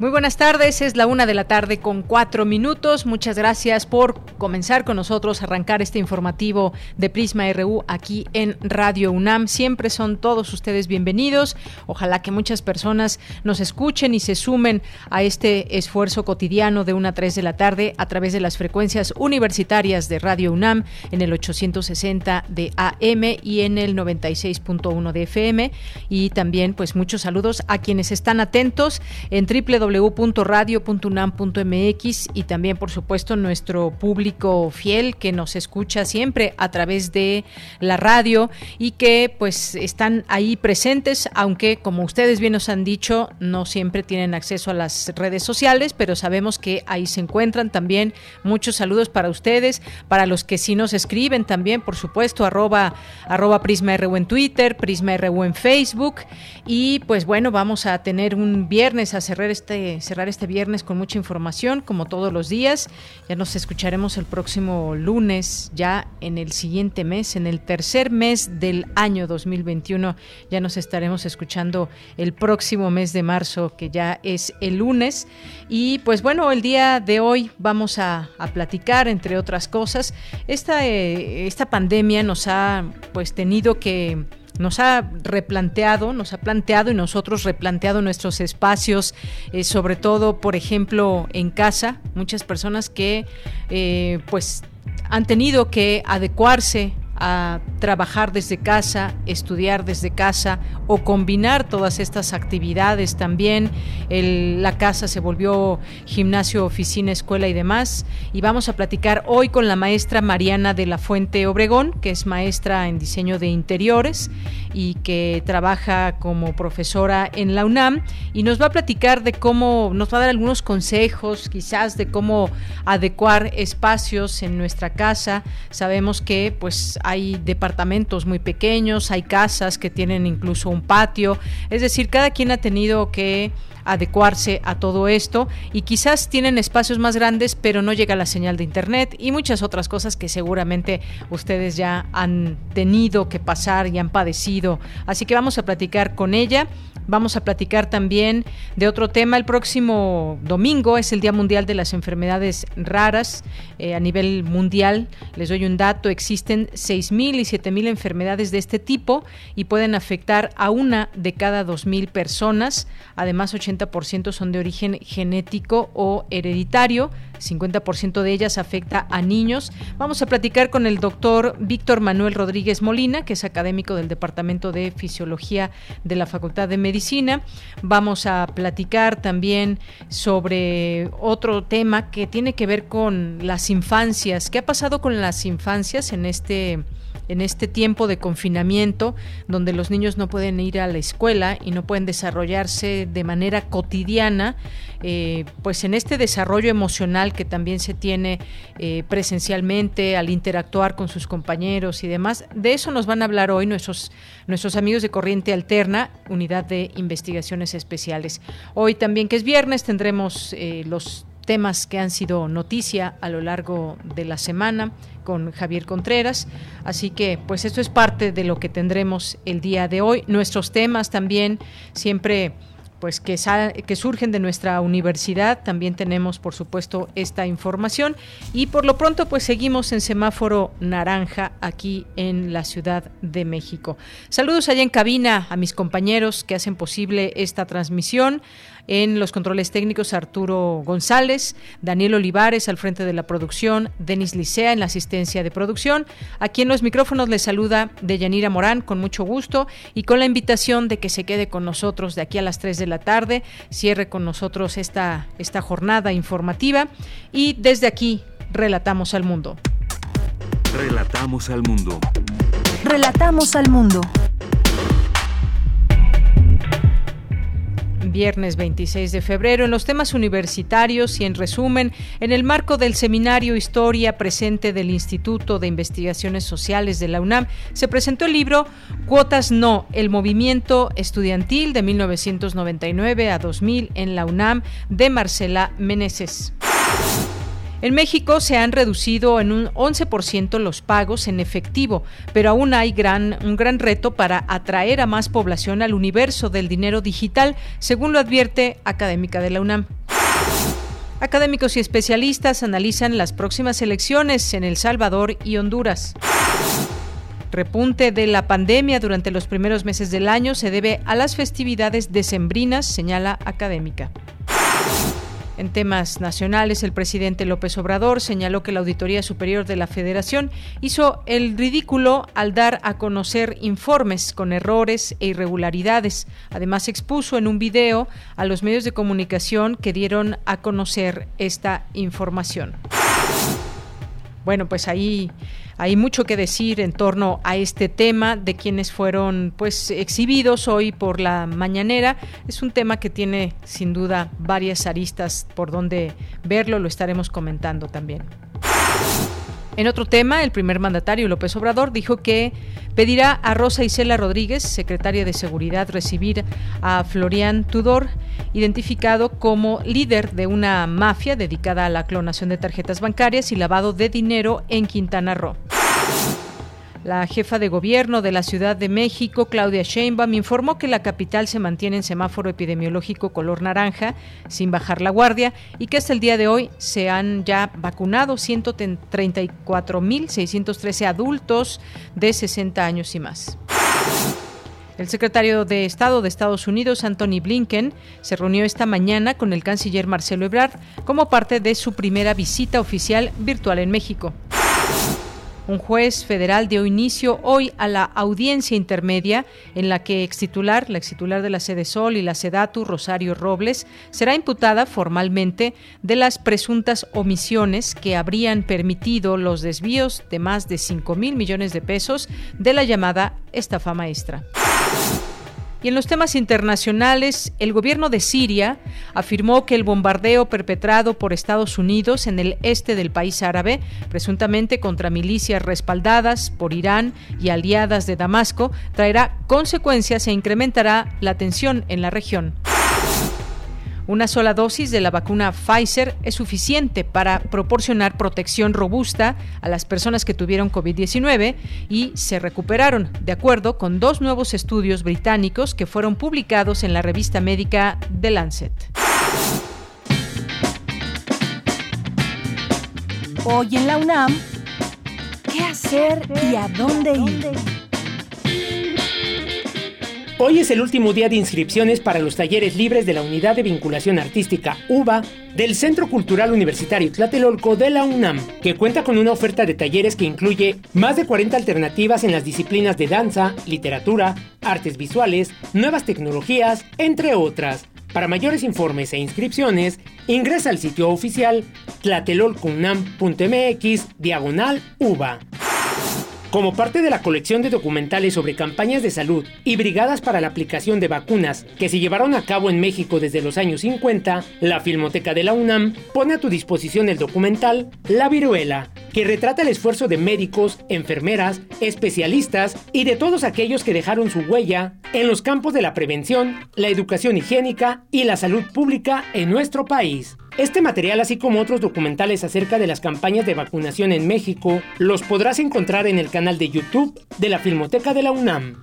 Muy buenas tardes, es la una de la tarde con cuatro minutos. Muchas gracias por comenzar con nosotros, arrancar este informativo de Prisma RU aquí en Radio UNAM. Siempre son todos ustedes bienvenidos. Ojalá que muchas personas nos escuchen y se sumen a este esfuerzo cotidiano de una a tres de la tarde a través de las frecuencias universitarias de Radio UNAM en el 860 de AM y en el 96.1 de FM. Y también, pues, muchos saludos a quienes están atentos en www www.radio.unam.mx y también, por supuesto, nuestro público fiel que nos escucha siempre a través de la radio y que pues están ahí presentes, aunque como ustedes bien nos han dicho, no siempre tienen acceso a las redes sociales, pero sabemos que ahí se encuentran también. Muchos saludos para ustedes, para los que sí nos escriben también, por supuesto, arroba, arroba Prisma en Twitter, Prisma RU en Facebook y pues bueno, vamos a tener un viernes a cerrar este cerrar este viernes con mucha información, como todos los días. Ya nos escucharemos el próximo lunes, ya en el siguiente mes, en el tercer mes del año 2021. Ya nos estaremos escuchando el próximo mes de marzo, que ya es el lunes. Y pues bueno, el día de hoy vamos a, platicar, entre otras cosas. Esta, eh, esta pandemia nos ha pues tenido que nos ha replanteado, nos ha planteado y nosotros replanteado nuestros espacios, eh, sobre todo, por ejemplo, en casa, muchas personas que eh, pues han tenido que adecuarse a trabajar desde casa, estudiar desde casa o combinar todas estas actividades también. la casa se volvió gimnasio, oficina, escuela y demás. Y vamos a platicar hoy con la maestra Mariana de la Fuente Obregón, que es maestra en diseño de interiores y que trabaja como profesora en la UNAM. Y nos va a platicar de cómo, nos va a dar algunos consejos quizás de cómo adecuar espacios en nuestra casa. Sabemos que pues hay departamentos muy pequeños, hay casas que tienen incluso un patio, es decir, cada quien ha tenido que adecuarse a todo esto y quizás tienen espacios más grandes pero no llega la señal de internet y muchas otras cosas que seguramente ustedes ya han tenido que pasar y han padecido. Así que vamos a platicar con ella. Vamos a platicar también de otro tema. El próximo domingo es el Día Mundial de las Enfermedades Raras eh, a nivel mundial. Les doy un dato, existen 6.000 y 7.000 enfermedades de este tipo y pueden afectar a una de cada 2.000 personas. Además, 80% son de origen genético o hereditario. 50% de ellas afecta a niños. Vamos a platicar con el doctor Víctor Manuel Rodríguez Molina, que es académico del Departamento de Fisiología de la Facultad de Medicina. Vamos a platicar también sobre otro tema que tiene que ver con las infancias. ¿Qué ha pasado con las infancias en este en este tiempo de confinamiento, donde los niños no pueden ir a la escuela y no pueden desarrollarse de manera cotidiana, eh, pues en este desarrollo emocional que también se tiene eh, presencialmente al interactuar con sus compañeros y demás. De eso nos van a hablar hoy nuestros, nuestros amigos de Corriente Alterna, Unidad de Investigaciones Especiales. Hoy también, que es viernes, tendremos eh, los temas que han sido noticia a lo largo de la semana con Javier Contreras. Así que pues esto es parte de lo que tendremos el día de hoy. Nuestros temas también siempre pues que, que surgen de nuestra universidad. También tenemos, por supuesto, esta información. Y por lo pronto, pues seguimos en semáforo naranja aquí en la Ciudad de México. Saludos allá en cabina a mis compañeros que hacen posible esta transmisión. En los controles técnicos, Arturo González, Daniel Olivares al frente de la producción, Denis Licea en la asistencia de producción. Aquí en los micrófonos les saluda Deyanira Morán con mucho gusto y con la invitación de que se quede con nosotros de aquí a las 3 de la tarde, cierre con nosotros esta, esta jornada informativa y desde aquí Relatamos al mundo. Relatamos al mundo. Relatamos al mundo. Viernes 26 de febrero en los temas universitarios y en resumen, en el marco del seminario Historia Presente del Instituto de Investigaciones Sociales de la UNAM, se presentó el libro Cuotas No, el movimiento estudiantil de 1999 a 2000 en la UNAM de Marcela Meneses. En México se han reducido en un 11% los pagos en efectivo, pero aún hay un gran reto para atraer a más población al universo del dinero digital, según lo advierte Académica de la UNAM. Académicos y especialistas analizan las próximas elecciones en El Salvador y Honduras. Repunte de la pandemia durante los primeros meses del año se debe a las festividades decembrinas, señala Académica. En temas nacionales, el presidente López Obrador señaló que la Auditoría Superior de la Federación hizo el ridículo al dar a conocer informes con errores e irregularidades. Además, expuso en un video a los medios de comunicación que dieron a conocer esta información. Bueno, pues ahí hay mucho que decir en torno a este tema de quienes fueron pues exhibidos hoy por la mañanera. Es un tema que tiene sin duda varias aristas por donde verlo, lo estaremos comentando también. En otro tema, el primer mandatario López Obrador dijo que pedirá a Rosa Isela Rodríguez, secretaria de Seguridad, recibir a Florian Tudor, identificado como líder de una mafia dedicada a la clonación de tarjetas bancarias y lavado de dinero en Quintana Roo. La jefa de gobierno de la Ciudad de México, Claudia Sheinbaum, informó que la capital se mantiene en semáforo epidemiológico color naranja, sin bajar la guardia, y que hasta el día de hoy se han ya vacunado 134.613 adultos de 60 años y más. El secretario de Estado de Estados Unidos, Anthony Blinken, se reunió esta mañana con el canciller Marcelo Ebrard como parte de su primera visita oficial virtual en México. Un juez federal dio inicio hoy a la audiencia intermedia en la que extitular, la extitular de la Sede Sol y la Sedatu, Rosario Robles, será imputada formalmente de las presuntas omisiones que habrían permitido los desvíos de más de 5 mil millones de pesos de la llamada estafa maestra. Y en los temas internacionales, el gobierno de Siria afirmó que el bombardeo perpetrado por Estados Unidos en el este del país árabe, presuntamente contra milicias respaldadas por Irán y aliadas de Damasco, traerá consecuencias e incrementará la tensión en la región. Una sola dosis de la vacuna Pfizer es suficiente para proporcionar protección robusta a las personas que tuvieron COVID-19 y se recuperaron, de acuerdo con dos nuevos estudios británicos que fueron publicados en la revista médica The Lancet. Hoy en la UNAM, ¿qué hacer y a dónde ir? Hoy es el último día de inscripciones para los talleres libres de la Unidad de Vinculación Artística UBA del Centro Cultural Universitario Tlatelolco de la UNAM, que cuenta con una oferta de talleres que incluye más de 40 alternativas en las disciplinas de danza, literatura, artes visuales, nuevas tecnologías, entre otras. Para mayores informes e inscripciones, ingresa al sitio oficial tlatelolcunam.mx diagonal UBA. Como parte de la colección de documentales sobre campañas de salud y brigadas para la aplicación de vacunas que se llevaron a cabo en México desde los años 50, la Filmoteca de la UNAM pone a tu disposición el documental La Viruela, que retrata el esfuerzo de médicos, enfermeras, especialistas y de todos aquellos que dejaron su huella en los campos de la prevención, la educación higiénica y la salud pública en nuestro país. Este material, así como otros documentales acerca de las campañas de vacunación en México, los podrás encontrar en el canal de YouTube de la Filmoteca de la UNAM.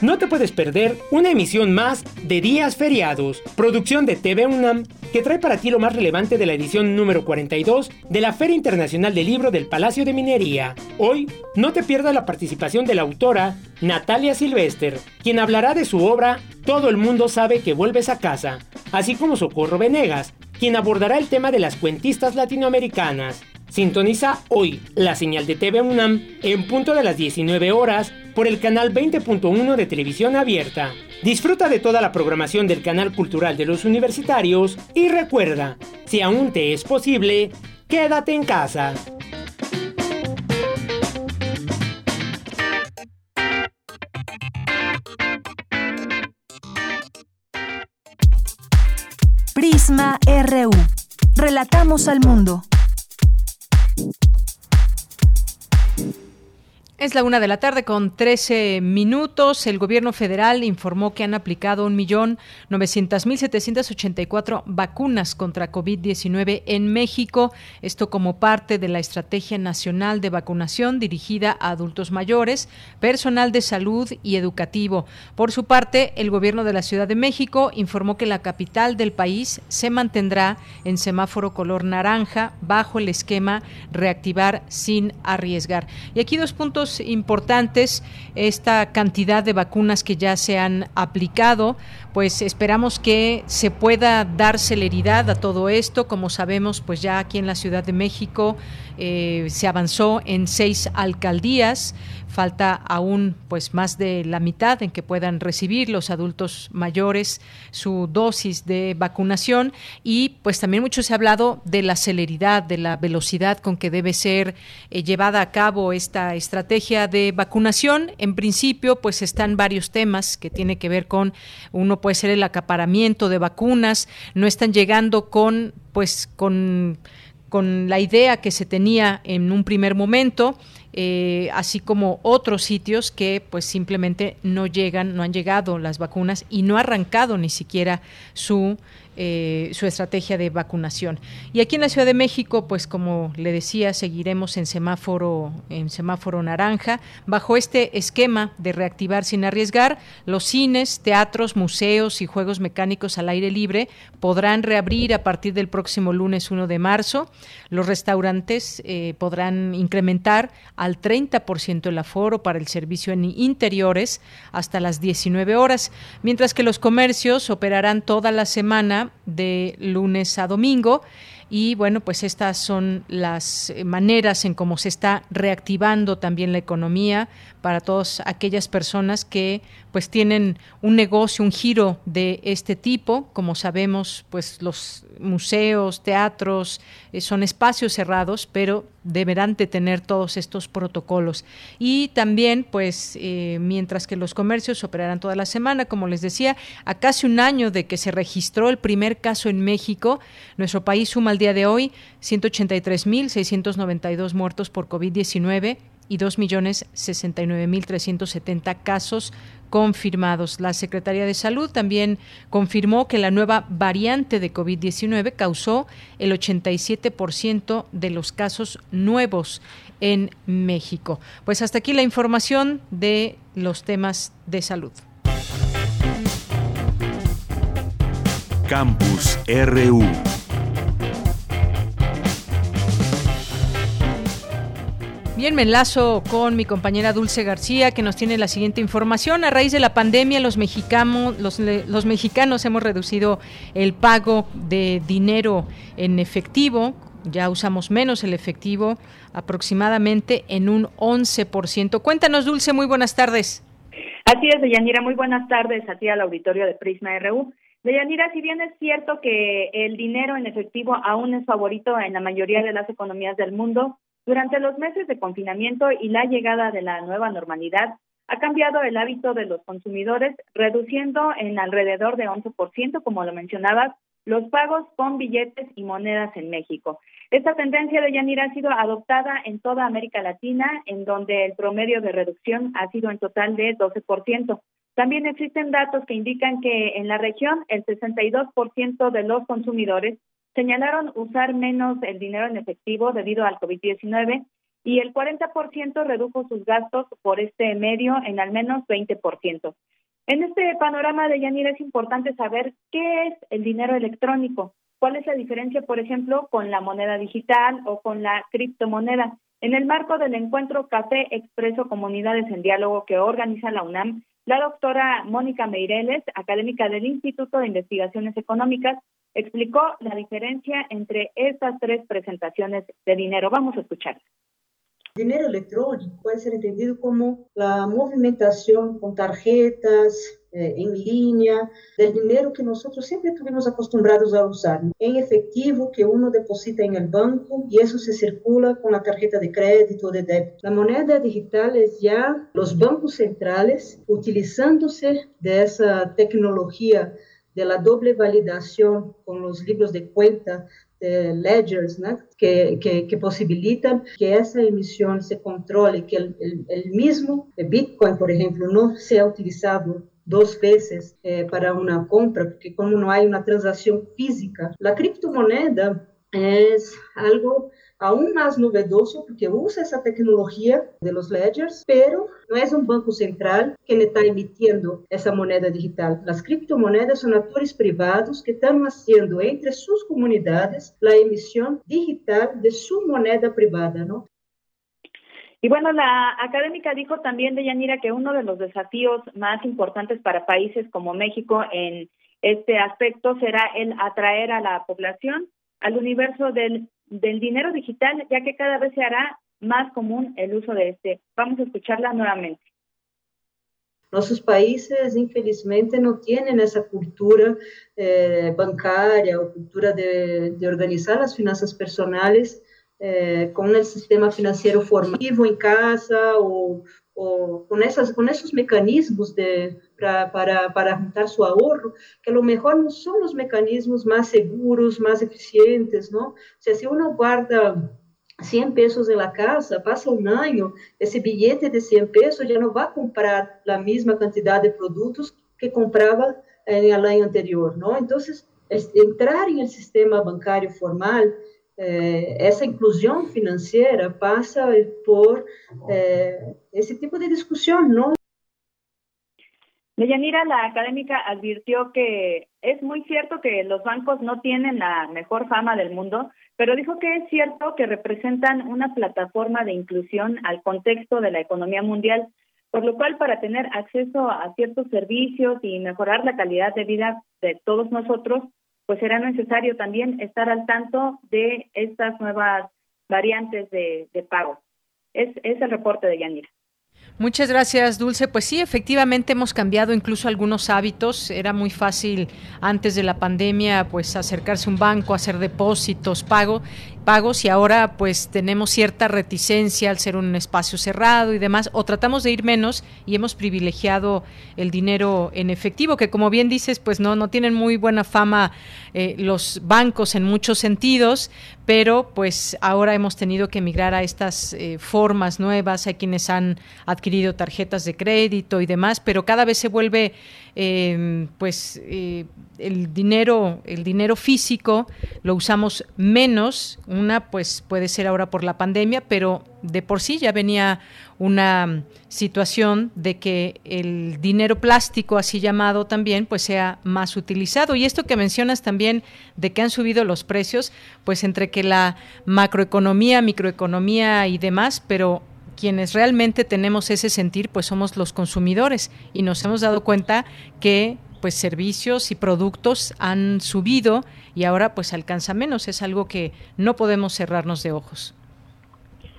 No te puedes perder una emisión más de Días Feriados, producción de TV UNAM, que trae para ti lo más relevante de la edición número 42 de la Feria Internacional del Libro del Palacio de Minería. Hoy, no te pierdas la participación de la autora Natalia Silvester, quien hablará de su obra Todo el mundo sabe que vuelves a casa, así como Socorro Venegas, quien abordará el tema de las cuentistas latinoamericanas. Sintoniza hoy la señal de TV UNAM en punto de las 19 horas por el canal 20.1 de televisión abierta. Disfruta de toda la programación del canal cultural de los universitarios y recuerda, si aún te es posible, quédate en casa. Prisma RU. Relatamos al mundo. you Es la una de la tarde con 13 minutos. El gobierno federal informó que han aplicado 1.900.784 vacunas contra COVID-19 en México. Esto como parte de la Estrategia Nacional de Vacunación dirigida a adultos mayores, personal de salud y educativo. Por su parte, el gobierno de la Ciudad de México informó que la capital del país se mantendrá en semáforo color naranja bajo el esquema reactivar sin arriesgar. Y aquí dos puntos importantes, esta cantidad de vacunas que ya se han aplicado, pues esperamos que se pueda dar celeridad a todo esto. Como sabemos, pues ya aquí en la Ciudad de México eh, se avanzó en seis alcaldías. Falta aún pues más de la mitad en que puedan recibir los adultos mayores su dosis de vacunación. Y pues también mucho se ha hablado de la celeridad, de la velocidad con que debe ser eh, llevada a cabo esta estrategia de vacunación. En principio pues están varios temas que tiene que ver con uno puede ser el acaparamiento de vacunas, no están llegando con pues con con la idea que se tenía en un primer momento eh, así como otros sitios que pues simplemente no llegan, no han llegado las vacunas y no ha arrancado ni siquiera su eh, su estrategia de vacunación. Y aquí en la Ciudad de México, pues como le decía, seguiremos en semáforo, en semáforo naranja, bajo este esquema de reactivar sin arriesgar, los cines, teatros, museos y juegos mecánicos al aire libre podrán reabrir a partir del próximo lunes 1 de marzo. Los restaurantes eh, podrán incrementar al 30% el aforo para el servicio en interiores hasta las 19 horas, mientras que los comercios operarán toda la semana de lunes a domingo y bueno, pues estas son las maneras en cómo se está reactivando también la economía para todas aquellas personas que pues tienen un negocio, un giro de este tipo. Como sabemos, pues los museos, teatros eh, son espacios cerrados, pero deberán de tener todos estos protocolos. Y también, pues, eh, mientras que los comercios operarán toda la semana, como les decía, a casi un año de que se registró el primer caso en México, nuestro país suma al día de hoy 183.692 muertos por COVID-19 y 2.069.370 casos confirmados. La Secretaría de Salud también confirmó que la nueva variante de COVID-19 causó el 87% de los casos nuevos en México. Pues hasta aquí la información de los temas de salud. Campus RU. Bien, me enlazo con mi compañera Dulce García, que nos tiene la siguiente información. A raíz de la pandemia, los mexicanos, los, los mexicanos hemos reducido el pago de dinero en efectivo. Ya usamos menos el efectivo, aproximadamente en un 11%. Cuéntanos, Dulce, muy buenas tardes. Así es, Deyanira, muy buenas tardes a ti al auditorio de Prisma RU. Deyanira, si bien es cierto que el dinero en efectivo aún es favorito en la mayoría de las economías del mundo, durante los meses de confinamiento y la llegada de la nueva normalidad, ha cambiado el hábito de los consumidores, reduciendo en alrededor de 11%, como lo mencionabas, los pagos con billetes y monedas en México. Esta tendencia de Yanira ha sido adoptada en toda América Latina, en donde el promedio de reducción ha sido en total de 12%. También existen datos que indican que en la región el 62% de los consumidores señalaron usar menos el dinero en efectivo debido al COVID-19 y el 40% redujo sus gastos por este medio en al menos 20%. En este panorama de Yanira es importante saber qué es el dinero electrónico, cuál es la diferencia, por ejemplo, con la moneda digital o con la criptomoneda. En el marco del encuentro Café Expreso Comunidades en Diálogo que organiza la UNAM, la doctora Mónica Meireles, académica del Instituto de Investigaciones Económicas, explicó la diferencia entre estas tres presentaciones de dinero. Vamos a escuchar. Dinero electrónico puede ser entendido como la movimentación con tarjetas eh, en línea del dinero que nosotros siempre estuvimos acostumbrados a usar en efectivo que uno deposita en el banco y eso se circula con la tarjeta de crédito o de débito. La moneda digital es ya los bancos centrales utilizándose de esa tecnología de la doble validación con los libros de cuenta de ledgers, ¿no? que, que, que, posibilitan que esa emisión se controle, que el, el, el, mismo Bitcoin, por ejemplo, no sea utilizado dos veces eh, para una compra, porque como no hay una transacción física, la criptomoneda es algo aún más novedoso porque usa esa tecnología de los ledgers, pero no es un banco central que está emitiendo esa moneda digital. Las criptomonedas son actores privados que están haciendo entre sus comunidades la emisión digital de su moneda privada, ¿no? Y bueno, la académica dijo también de Yanira que uno de los desafíos más importantes para países como México en este aspecto será el atraer a la población al universo del, del dinero digital, ya que cada vez se hará más común el uso de este. Vamos a escucharla nuevamente. Nuestros países, infelizmente, no tienen esa cultura eh, bancaria o cultura de, de, organizar las finanzas personales eh, con el sistema financiero formativo en casa o, o con, esas, con esos mecanismos de, para, para, para juntar su ahorro, que a lo mejor no son los mecanismos más seguros, más eficientes, ¿no? O sea, si uno guarda 100 pesos en la casa, pasa un año, ese billete de 100 pesos ya no va a comprar la misma cantidad de productos que compraba en el año anterior, ¿no? Entonces, entrar en el sistema bancario formal, eh, essa inclusão financeira passa por eh, ese tipo de discusión, ¿no? Deyanira, la académica advirtió que es muy cierto que los bancos no tienen la mejor fama del mundo, pero dijo que es cierto que representan una plataforma de inclusión al contexto de la economía mundial, por lo cual para tener acceso a ciertos servicios y mejorar la calidad de vida de todos nosotros, pues será necesario también estar al tanto de estas nuevas variantes de, de pago. Es, es el reporte de Yanira. Muchas gracias, Dulce. Pues sí, efectivamente hemos cambiado incluso algunos hábitos. Era muy fácil antes de la pandemia, pues acercarse a un banco, hacer depósitos, pago, pagos y ahora pues tenemos cierta reticencia al ser un espacio cerrado y demás, o tratamos de ir menos y hemos privilegiado el dinero en efectivo, que como bien dices, pues no, no tienen muy buena fama eh, los bancos en muchos sentidos, pero pues ahora hemos tenido que migrar a estas eh, formas nuevas, hay quienes han adquirido tarjetas de crédito y demás, pero cada vez se vuelve eh, pues eh, el dinero, el dinero físico lo usamos menos, una pues puede ser ahora por la pandemia, pero de por sí ya venía una situación de que el dinero plástico, así llamado también, pues sea más utilizado. Y esto que mencionas también de que han subido los precios, pues entre que la macroeconomía, microeconomía y demás, pero quienes realmente tenemos ese sentir, pues somos los consumidores y nos hemos dado cuenta que pues servicios y productos han subido y ahora pues alcanza menos. Es algo que no podemos cerrarnos de ojos.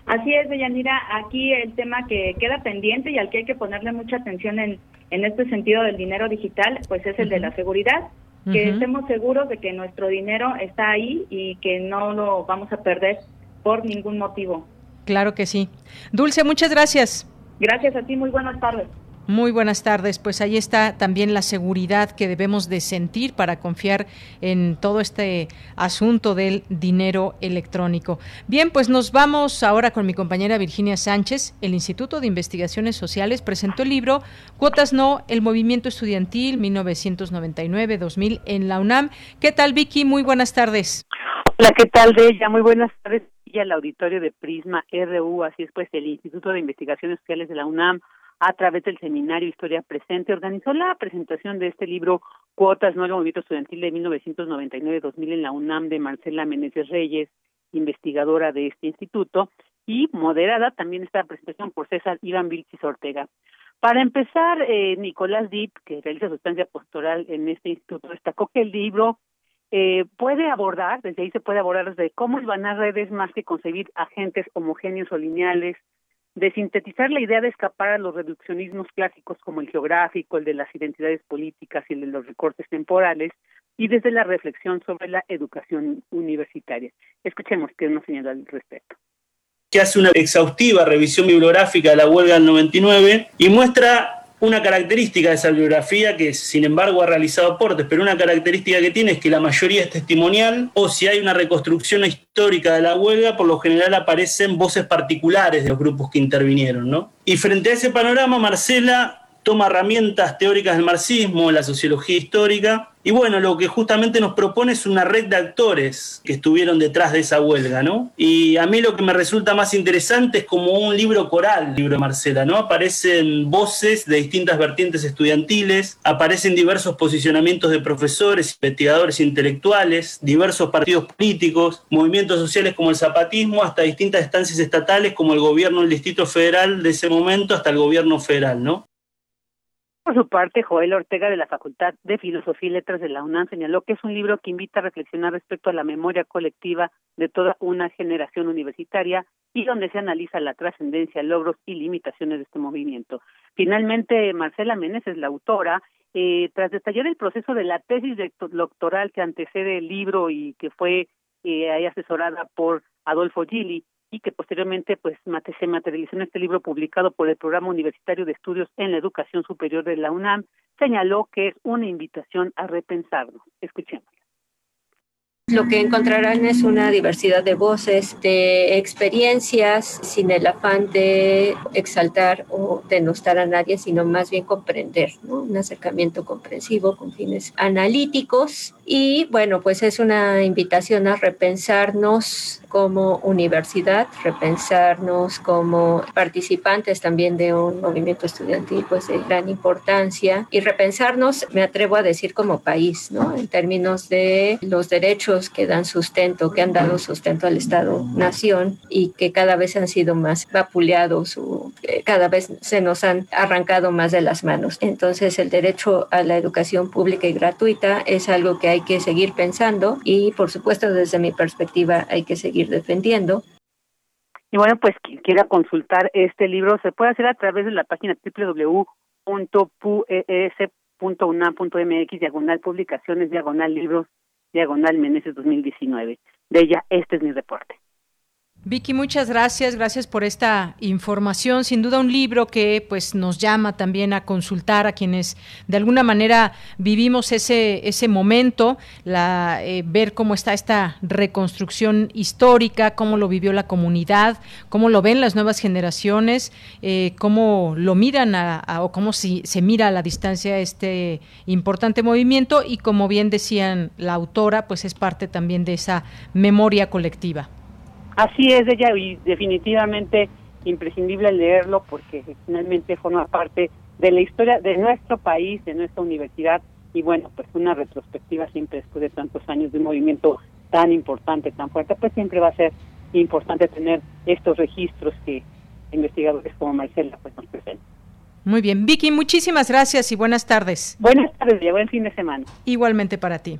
Así es, Deyanira. Aquí el tema que queda pendiente y al que hay que ponerle mucha atención en, en este sentido del dinero digital, pues es el de la seguridad. Que estemos seguros de que nuestro dinero está ahí y que no lo vamos a perder por ningún motivo. Claro que sí. Dulce, muchas gracias. Gracias a ti, muy buenas tardes. Muy buenas tardes. Pues ahí está también la seguridad que debemos de sentir para confiar en todo este asunto del dinero electrónico. Bien, pues nos vamos ahora con mi compañera Virginia Sánchez. El Instituto de Investigaciones Sociales presentó el libro Cuotas No, el movimiento estudiantil 1999-2000 en la UNAM. ¿Qué tal, Vicky? Muy buenas tardes. Hola, ¿qué tal de ella? Muy buenas tardes. Y al auditorio de Prisma RU, así es pues el Instituto de Investigaciones Sociales de la UNAM a través del seminario Historia Presente, organizó la presentación de este libro Cuotas, el movimiento estudiantil de 1999-2000 en la UNAM de Marcela Meneses Reyes, investigadora de este instituto, y moderada también esta presentación por César Iván Vilchis Ortega. Para empezar, eh, Nicolás Dip, que realiza su estancia postural en este instituto, destacó que el libro eh, puede abordar, desde ahí se puede abordar desde cómo a redes más que concebir agentes homogéneos o lineales, de sintetizar la idea de escapar a los reduccionismos clásicos como el geográfico, el de las identidades políticas y el de los recortes temporales, y desde la reflexión sobre la educación universitaria. Escuchemos qué nos señala al respecto que hace una exhaustiva revisión bibliográfica de la huelga del 99 y muestra una característica de esa bibliografía que sin embargo ha realizado aportes, pero una característica que tiene es que la mayoría es testimonial o si hay una reconstrucción histórica de la huelga, por lo general aparecen voces particulares de los grupos que intervinieron, ¿no? Y frente a ese panorama, Marcela toma herramientas teóricas del marxismo, la sociología histórica, y bueno, lo que justamente nos propone es una red de actores que estuvieron detrás de esa huelga, ¿no? Y a mí lo que me resulta más interesante es como un libro coral, el libro de Marcela, ¿no? Aparecen voces de distintas vertientes estudiantiles, aparecen diversos posicionamientos de profesores, investigadores intelectuales, diversos partidos políticos, movimientos sociales como el zapatismo, hasta distintas instancias estatales como el gobierno del Distrito Federal de ese momento hasta el gobierno federal, ¿no? Por su parte, Joel Ortega de la Facultad de Filosofía y Letras de la UNAM señaló que es un libro que invita a reflexionar respecto a la memoria colectiva de toda una generación universitaria y donde se analiza la trascendencia, logros y limitaciones de este movimiento. Finalmente, Marcela Meneses, la autora, eh, tras detallar el proceso de la tesis doctoral que antecede el libro y que fue eh, asesorada por Adolfo Gili, y que posteriormente pues se materializó en este libro publicado por el Programa Universitario de Estudios en la Educación Superior de la UNAM, señaló que es una invitación a repensarlo. Escuchemos. Lo que encontrarán es una diversidad de voces, de experiencias, sin el afán de exaltar o denostar a nadie, sino más bien comprender, un acercamiento comprensivo con fines analíticos. Y bueno, pues es una invitación a repensarnos como universidad, repensarnos como participantes también de un movimiento estudiantil pues de gran importancia y repensarnos, me atrevo a decir, como país, ¿no? En términos de los derechos que dan sustento, que han dado sustento al Estado-nación y que cada vez han sido más vapuleados o cada vez se nos han arrancado más de las manos. Entonces el derecho a la educación pública y gratuita es algo que hay que seguir pensando y por supuesto desde mi perspectiva hay que seguir defendiendo. Y bueno, pues quien quiera consultar este libro se puede hacer a través de la página www.pues.unam.mx, diagonal publicaciones, diagonal libros, diagonal Meneses 2019. De ella, este es mi reporte. Vicky, muchas gracias, gracias por esta información. Sin duda un libro que pues nos llama también a consultar a quienes de alguna manera vivimos ese ese momento, la eh, ver cómo está esta reconstrucción histórica, cómo lo vivió la comunidad, cómo lo ven las nuevas generaciones, eh, cómo lo miran o cómo si, se mira a la distancia este importante movimiento y como bien decían la autora, pues es parte también de esa memoria colectiva. Así es ella y definitivamente imprescindible leerlo porque finalmente forma parte de la historia de nuestro país, de nuestra universidad y bueno, pues una retrospectiva siempre después de tantos años de un movimiento tan importante, tan fuerte, pues siempre va a ser importante tener estos registros que investigadores como Marcela pues nos presentan. Muy bien, Vicky, muchísimas gracias y buenas tardes. Buenas tardes y buen fin de semana. Igualmente para ti.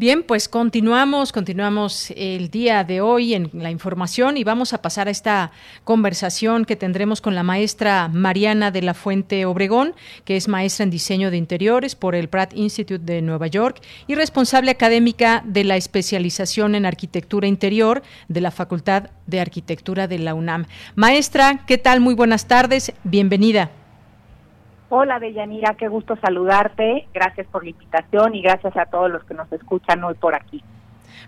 Bien, pues continuamos, continuamos el día de hoy en la información y vamos a pasar a esta conversación que tendremos con la maestra Mariana de la Fuente Obregón, que es maestra en diseño de interiores por el Pratt Institute de Nueva York y responsable académica de la especialización en arquitectura interior de la Facultad de Arquitectura de la UNAM. Maestra, ¿qué tal? Muy buenas tardes, bienvenida. Hola, Deyanira, qué gusto saludarte. Gracias por la invitación y gracias a todos los que nos escuchan hoy por aquí.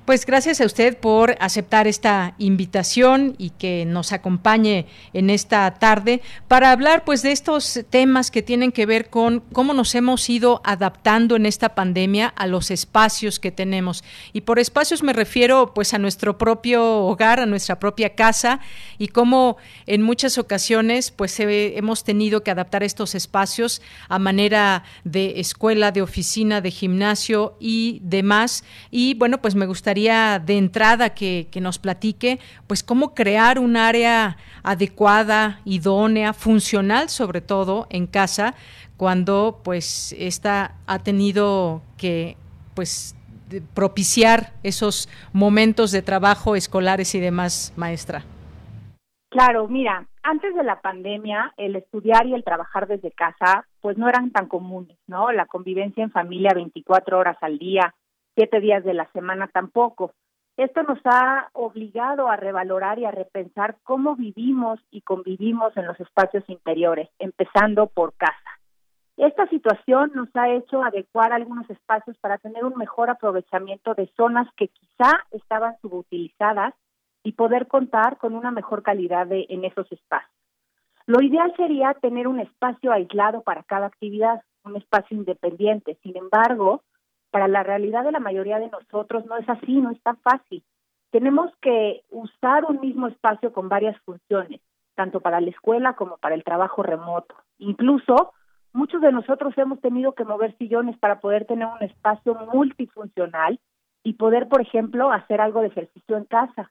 Pues gracias a usted por aceptar esta invitación y que nos acompañe en esta tarde para hablar pues de estos temas que tienen que ver con cómo nos hemos ido adaptando en esta pandemia a los espacios que tenemos. Y por espacios me refiero pues a nuestro propio hogar, a nuestra propia casa y cómo en muchas ocasiones pues hemos tenido que adaptar estos espacios a manera de escuela, de oficina, de gimnasio y demás. Y bueno, pues me gustaría de entrada que, nos platique, pues cómo crear un área adecuada, idónea, funcional sobre todo en casa, cuando pues esta ha tenido que pues propiciar esos momentos de trabajo escolares y demás, maestra. Claro, mira, antes de la pandemia, el estudiar y el trabajar desde casa, pues no eran tan comunes, ¿no? La convivencia en familia 24 horas al día, siete días de la semana tampoco. Esto nos ha obligado a revalorar y a repensar cómo vivimos y convivimos en los espacios interiores, empezando por casa. Esta situación nos ha hecho adecuar algunos espacios para tener un mejor aprovechamiento de zonas que quizá estaban subutilizadas y poder contar con una mejor calidad de, en esos espacios. Lo ideal sería tener un espacio aislado para cada actividad, un espacio independiente. Sin embargo, para la realidad de la mayoría de nosotros no es así, no es tan fácil. Tenemos que usar un mismo espacio con varias funciones, tanto para la escuela como para el trabajo remoto. Incluso muchos de nosotros hemos tenido que mover sillones para poder tener un espacio multifuncional y poder, por ejemplo, hacer algo de ejercicio en casa.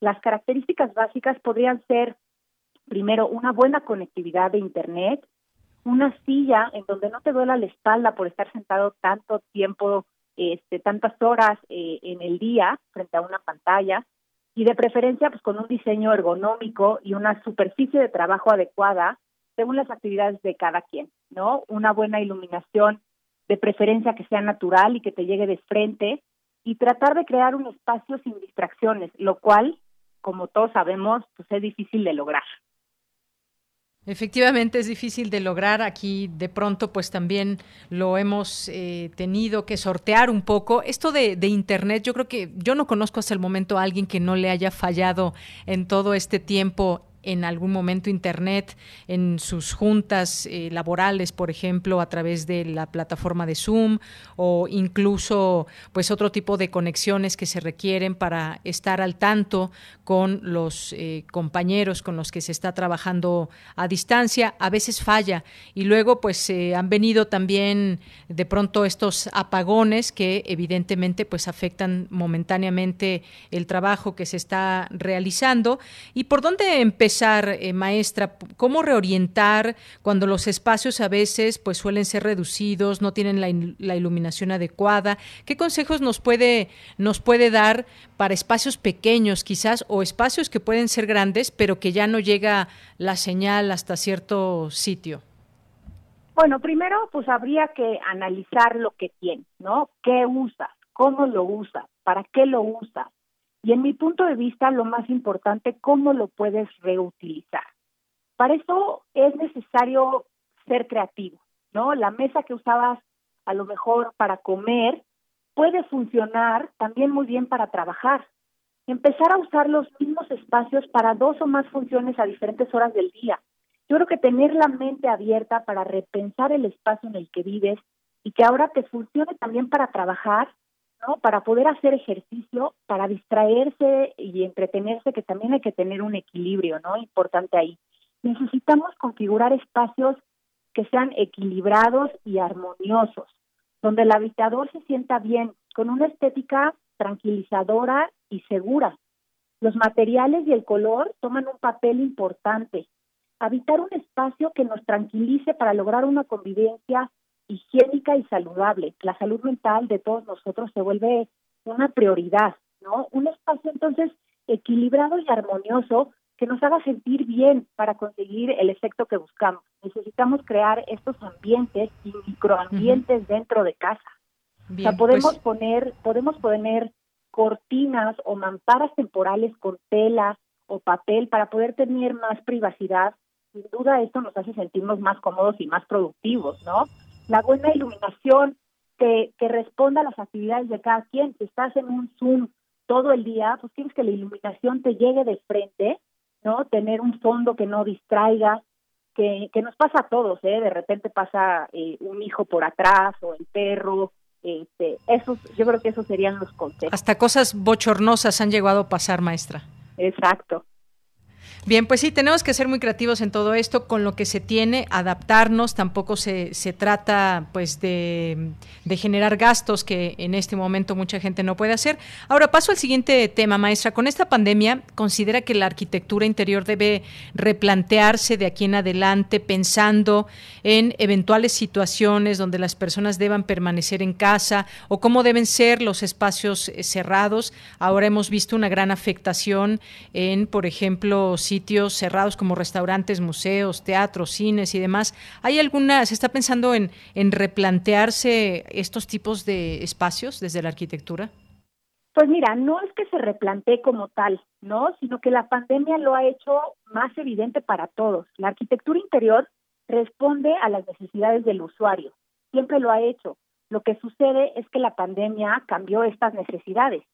Las características básicas podrían ser, primero, una buena conectividad de Internet, una silla en donde no te duela la espalda por estar sentado tanto tiempo, este, tantas horas eh, en el día frente a una pantalla y de preferencia pues con un diseño ergonómico y una superficie de trabajo adecuada según las actividades de cada quien, ¿no? Una buena iluminación, de preferencia que sea natural y que te llegue de frente y tratar de crear un espacio sin distracciones, lo cual, como todos sabemos, pues es difícil de lograr. Efectivamente es difícil de lograr aquí de pronto pues también lo hemos eh, tenido que sortear un poco. Esto de, de, Internet yo creo que yo no conozco hasta el momento a alguien que no le haya fallado en todo este tiempo en algún momento Internet en sus juntas eh, laborales, por ejemplo, a través de la plataforma de Zoom o incluso pues otro tipo de conexiones que se requieren para estar al tanto con los eh, compañeros con los que se está trabajando a distancia. A veces falla y luego pues han venido también de pronto estos apagones que evidentemente pues afectan momentáneamente el trabajo que se está realizando. ¿Y por dónde Eh, maestra, cómo reorientar cuando los espacios a veces pues suelen ser reducidos, no tienen la, la, iluminación adecuada? ¿Qué consejos nos puede, nos puede dar para espacios pequeños quizás o espacios que pueden ser grandes pero que ya no llega la señal hasta cierto sitio? Bueno, primero pues habría que analizar lo que tienes, ¿no? ¿Qué usas? ¿Cómo lo usas? ¿Para qué lo usas? Y en mi punto de vista, lo más importante, cómo lo puedes reutilizar. Para eso es necesario ser creativo, ¿no? La mesa que usabas a lo mejor para comer puede funcionar también muy bien para trabajar. Empezar a usar los mismos espacios para dos o más funciones a diferentes horas del día. Yo creo que tener la mente abierta para repensar el espacio en el que vives y que ahora te funcione también para trabajar para poder hacer ejercicio, para distraerse y entretenerse, que también hay que tener un equilibrio, ¿no? Importante ahí. Necesitamos configurar espacios que sean equilibrados y armoniosos, donde el habitador se sienta bien, con una estética tranquilizadora y segura. Los materiales y el color toman un papel importante. Habitar un espacio que nos tranquilice para lograr una convivencia higiénica y saludable. La salud mental de todos nosotros se vuelve una prioridad, ¿no? Un espacio entonces equilibrado y armonioso que nos haga sentir bien para conseguir el efecto que buscamos. Necesitamos crear estos ambientes y microambientes dentro de casa. o sea, podemos pues poner, podemos poner cortinas o mamparas temporales con tela o papel para poder tener más privacidad. Sin duda esto nos hace sentirnos más cómodos y más productivos, ¿no? La buena iluminación que, que responda a las actividades de cada quien. Si estás en un Zoom todo el día, pues quieres que la iluminación te llegue de frente, ¿no? Tener un fondo que no distraiga, que, que nos pasa a todos, ¿eh? De repente pasa eh, un hijo por atrás o el perro, este, esos, yo creo que esos serían los consejos. Hasta cosas bochornosas han llegado a pasar, maestra. Exacto. Bien, pues sí, tenemos que ser muy creativos en todo esto, con lo que se tiene, adaptarnos, tampoco se, se trata pues de, de, generar gastos que en este momento mucha gente no puede hacer. Ahora paso al siguiente tema, maestra. Con esta pandemia, ¿considera que la arquitectura interior debe replantearse de aquí en adelante, pensando en eventuales situaciones donde las personas deban permanecer en casa o cómo deben ser los espacios eh, cerrados? Ahora hemos visto una gran afectación en, por ejemplo, si sitios cerrados como restaurantes, museos, teatros, cines y demás. ¿Hay alguna, se está pensando en, replantearse estos tipos de espacios desde la arquitectura? Pues mira, no es que se replantee como tal, ¿no? Sino que la pandemia lo ha hecho más evidente para todos. La arquitectura interior responde a las necesidades del usuario. Siempre lo ha hecho. Lo que sucede es que la pandemia cambió estas necesidades.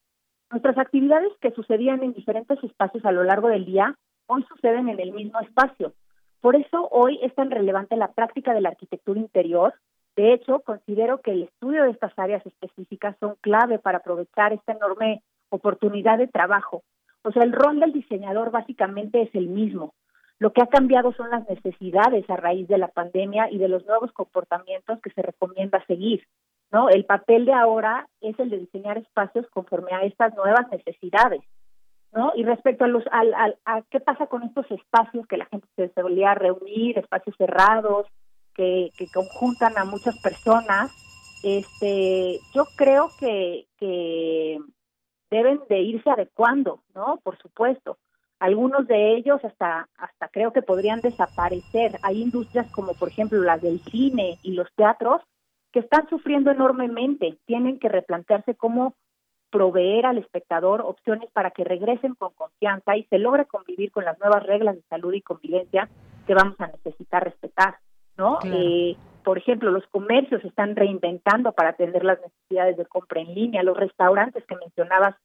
Nuestras actividades que sucedían en diferentes espacios a lo largo del día hoy suceden en el mismo espacio. Por eso hoy es tan relevante la práctica de la arquitectura interior. De hecho, considero que el estudio de estas áreas específicas son clave para aprovechar esta enorme oportunidad de trabajo. O sea, el rol del diseñador básicamente es el mismo. Lo que ha cambiado son las necesidades a raíz de la pandemia y de los nuevos comportamientos que se recomienda seguir. ¿no? El papel de ahora es el de diseñar espacios conforme a estas nuevas necesidades. ¿No? Y respecto a los al, al, a qué pasa con estos espacios que la gente se solía reunir, espacios cerrados que, que conjuntan a muchas personas, este, yo creo que, que deben de irse adecuando, ¿no? Por supuesto. Algunos de ellos hasta hasta creo que podrían desaparecer. Hay industrias como por ejemplo las del cine y los teatros que están sufriendo enormemente. Tienen que replantearse cómo proveer al espectador opciones para que regresen con confianza y se logre convivir con las nuevas reglas de salud y convivencia que vamos a necesitar respetar, ¿no? Eh, por ejemplo, los comercios se están reinventando para atender las necesidades de compra en línea, los restaurantes que mencionabas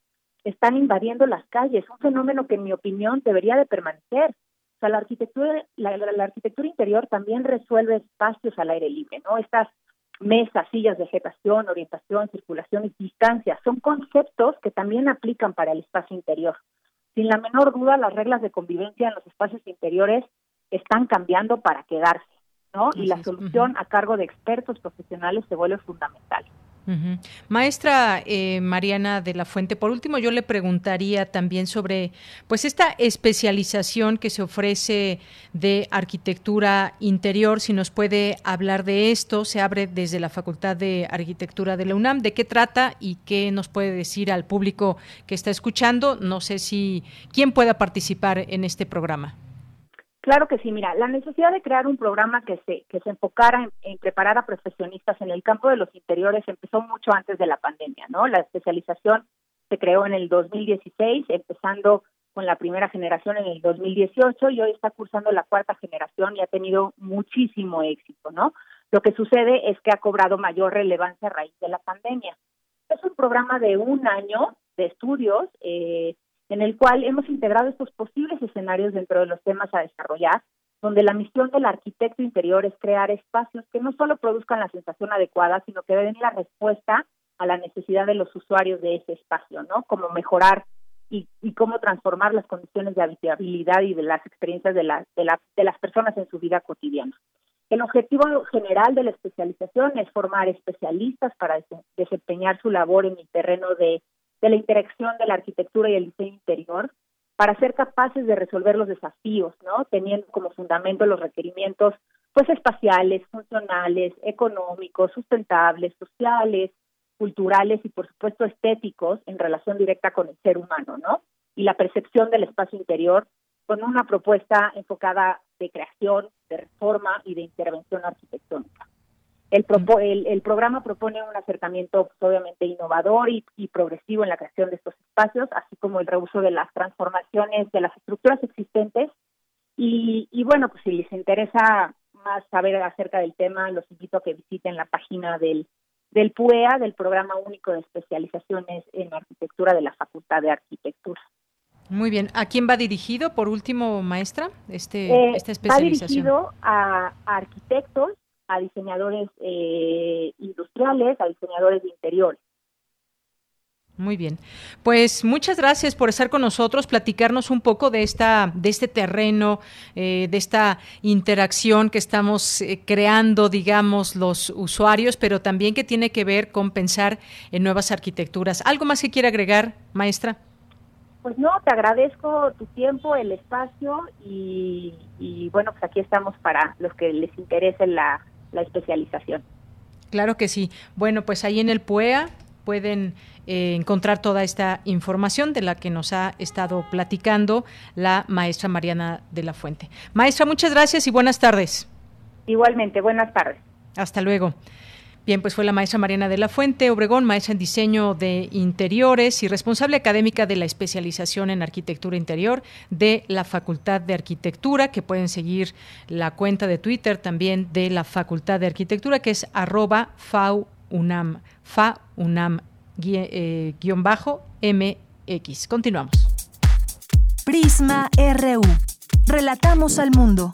están invadiendo las calles, un fenómeno que en mi opinión debería de permanecer. O sea, la arquitectura, la, la, la arquitectura interior también resuelve espacios al aire libre, ¿no? Estas mesas, sillas, vegetación, orientación, circulación y distancia. Son conceptos que también aplican para el espacio interior. Sin la menor duda, las reglas de convivencia en los espacios interiores están cambiando para quedarse, ¿no? Y la solución a cargo de expertos profesionales se vuelve fundamental. Maestra eh, Mariana de la Fuente, por último yo le preguntaría también sobre pues esta especialización que se ofrece de arquitectura interior, si nos puede hablar de esto, se abre desde la Facultad de Arquitectura de la UNAM, de qué trata y qué nos puede decir al público que está escuchando, no sé si quién pueda participar en este programa. Claro que sí, mira, la necesidad de crear un programa que se, que se enfocara en, preparar a profesionistas en el campo de los interiores empezó mucho antes de la pandemia, ¿no? La especialización se creó en el 2016, empezando con la primera generación en el 2018 y hoy está cursando la cuarta generación y ha tenido muchísimo éxito, ¿no? Lo que sucede es que ha cobrado mayor relevancia a raíz de la pandemia. Es un programa de un año de estudios, eh, en el cual hemos integrado estos posibles escenarios dentro de los temas a desarrollar, donde la misión del arquitecto interior es crear espacios que no solo produzcan la sensación adecuada, sino que den la respuesta a la necesidad de los usuarios de ese espacio, ¿no? Como mejorar y, y cómo transformar las condiciones de habitabilidad y de las experiencias de, la, de, la, de las personas en su vida cotidiana. El objetivo general de la especialización es formar especialistas para desempeñar su labor en el terreno de de la interacción de la arquitectura y el diseño interior para ser capaces de resolver los desafíos, ¿no? Teniendo como fundamento los requerimientos pues espaciales, funcionales, económicos, sustentables, sociales, culturales y por supuesto estéticos en relación directa con el ser humano, ¿no? Y la percepción del espacio interior con una propuesta enfocada de creación, de reforma y de intervención arquitectónica. El, propo, el, el, programa propone un acercamiento pues, obviamente innovador y, y, progresivo en la creación de estos espacios, así como el reuso de las transformaciones de las estructuras existentes. Y, y bueno, pues si les interesa más saber acerca del tema, los invito a que visiten la página del, del PUEA, del Programa Único de Especializaciones en Arquitectura de la Facultad de Arquitectura. Muy bien. ¿A quién va dirigido, por último, maestra, este, eh, esta especialización? Va dirigido a, arquitectos, a diseñadores eh, industriales, a diseñadores de interiores. Muy bien. Pues muchas gracias por estar con nosotros, platicarnos un poco de esta, de este terreno, eh, de esta interacción que estamos eh, creando, digamos, los usuarios, pero también que tiene que ver con pensar en nuevas arquitecturas. ¿Algo más que quiera agregar, maestra? Pues no, te agradezco tu tiempo, el espacio y, bueno, pues aquí estamos para los que les interese la, la especialización. Claro que sí. Bueno, pues ahí en el PUEA pueden eh, encontrar toda esta información de la que nos ha estado platicando la maestra Mariana de la Fuente. Maestra, muchas gracias y buenas tardes. Igualmente, buenas tardes. Hasta luego. Bien, pues fue la maestra Mariana de la Fuente Obregón, maestra en diseño de interiores y responsable académica de la especialización en arquitectura interior de la Facultad de Arquitectura, que pueden seguir la cuenta de Twitter también de la Facultad de Arquitectura, que es arroba faunam, faunam eh, guion bajo MX. Continuamos. Prisma RU. Relatamos al mundo.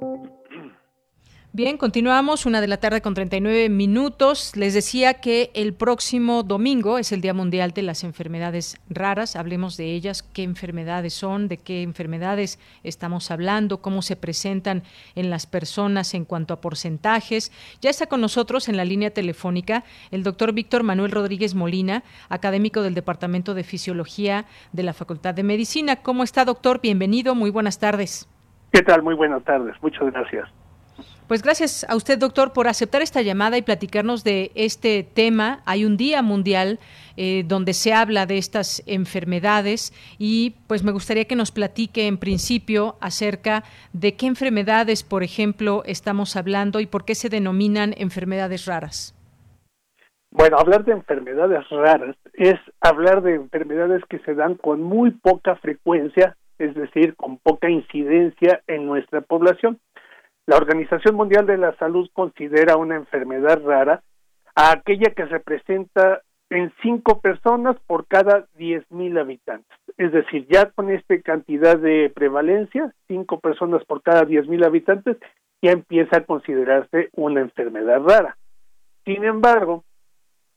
Bien, continuamos, una de la tarde con 39 minutos. Les decía que el próximo domingo es el Día Mundial de las Enfermedades Raras. Hablemos de ellas, qué enfermedades son, de qué enfermedades estamos hablando, cómo se presentan en las personas en cuanto a porcentajes. Ya está con nosotros en la línea telefónica el doctor Víctor Manuel Rodríguez Molina, académico del Departamento de Fisiología de la Facultad de Medicina. ¿Cómo está, doctor? Bienvenido, muy buenas tardes. ¿Qué tal? Muy buenas tardes, muchas gracias. Pues gracias a usted, doctor, por aceptar esta llamada y platicarnos de este tema. Hay un día mundial eh, donde se habla de estas enfermedades y pues me gustaría que nos platique en principio acerca de qué enfermedades, por ejemplo, estamos hablando y por qué se denominan enfermedades raras. Bueno, hablar de enfermedades raras es hablar de enfermedades que se dan con muy poca frecuencia, es decir, con poca incidencia en nuestra población. La Organización Mundial de la Salud considera una enfermedad rara a aquella que se presenta en cinco personas por cada diez mil habitantes. Es decir, ya con esta cantidad de prevalencia, cinco personas por cada diez mil habitantes, ya empieza a considerarse una enfermedad rara. Sin embargo,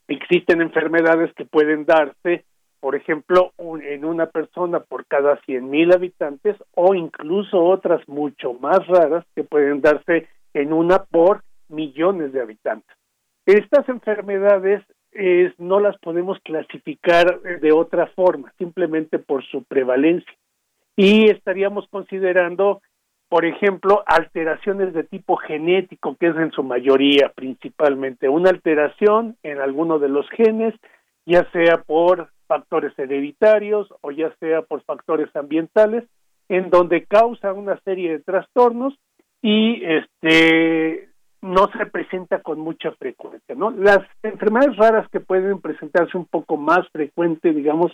existen enfermedades que pueden darse por ejemplo, en una persona por cada 100.000 habitantes o incluso otras mucho más raras que pueden darse en una por millones de habitantes. Estas enfermedades no las podemos clasificar de otra forma, simplemente por su prevalencia. Y estaríamos considerando, por ejemplo, alteraciones de tipo genético, que es en su mayoría principalmente una alteración en alguno de los genes, ya sea por factores hereditarios o ya sea por factores ambientales, en donde causa una serie de trastornos y este no se presenta con mucha frecuencia, ¿no? Las enfermedades raras que pueden presentarse un poco más frecuente, digamos,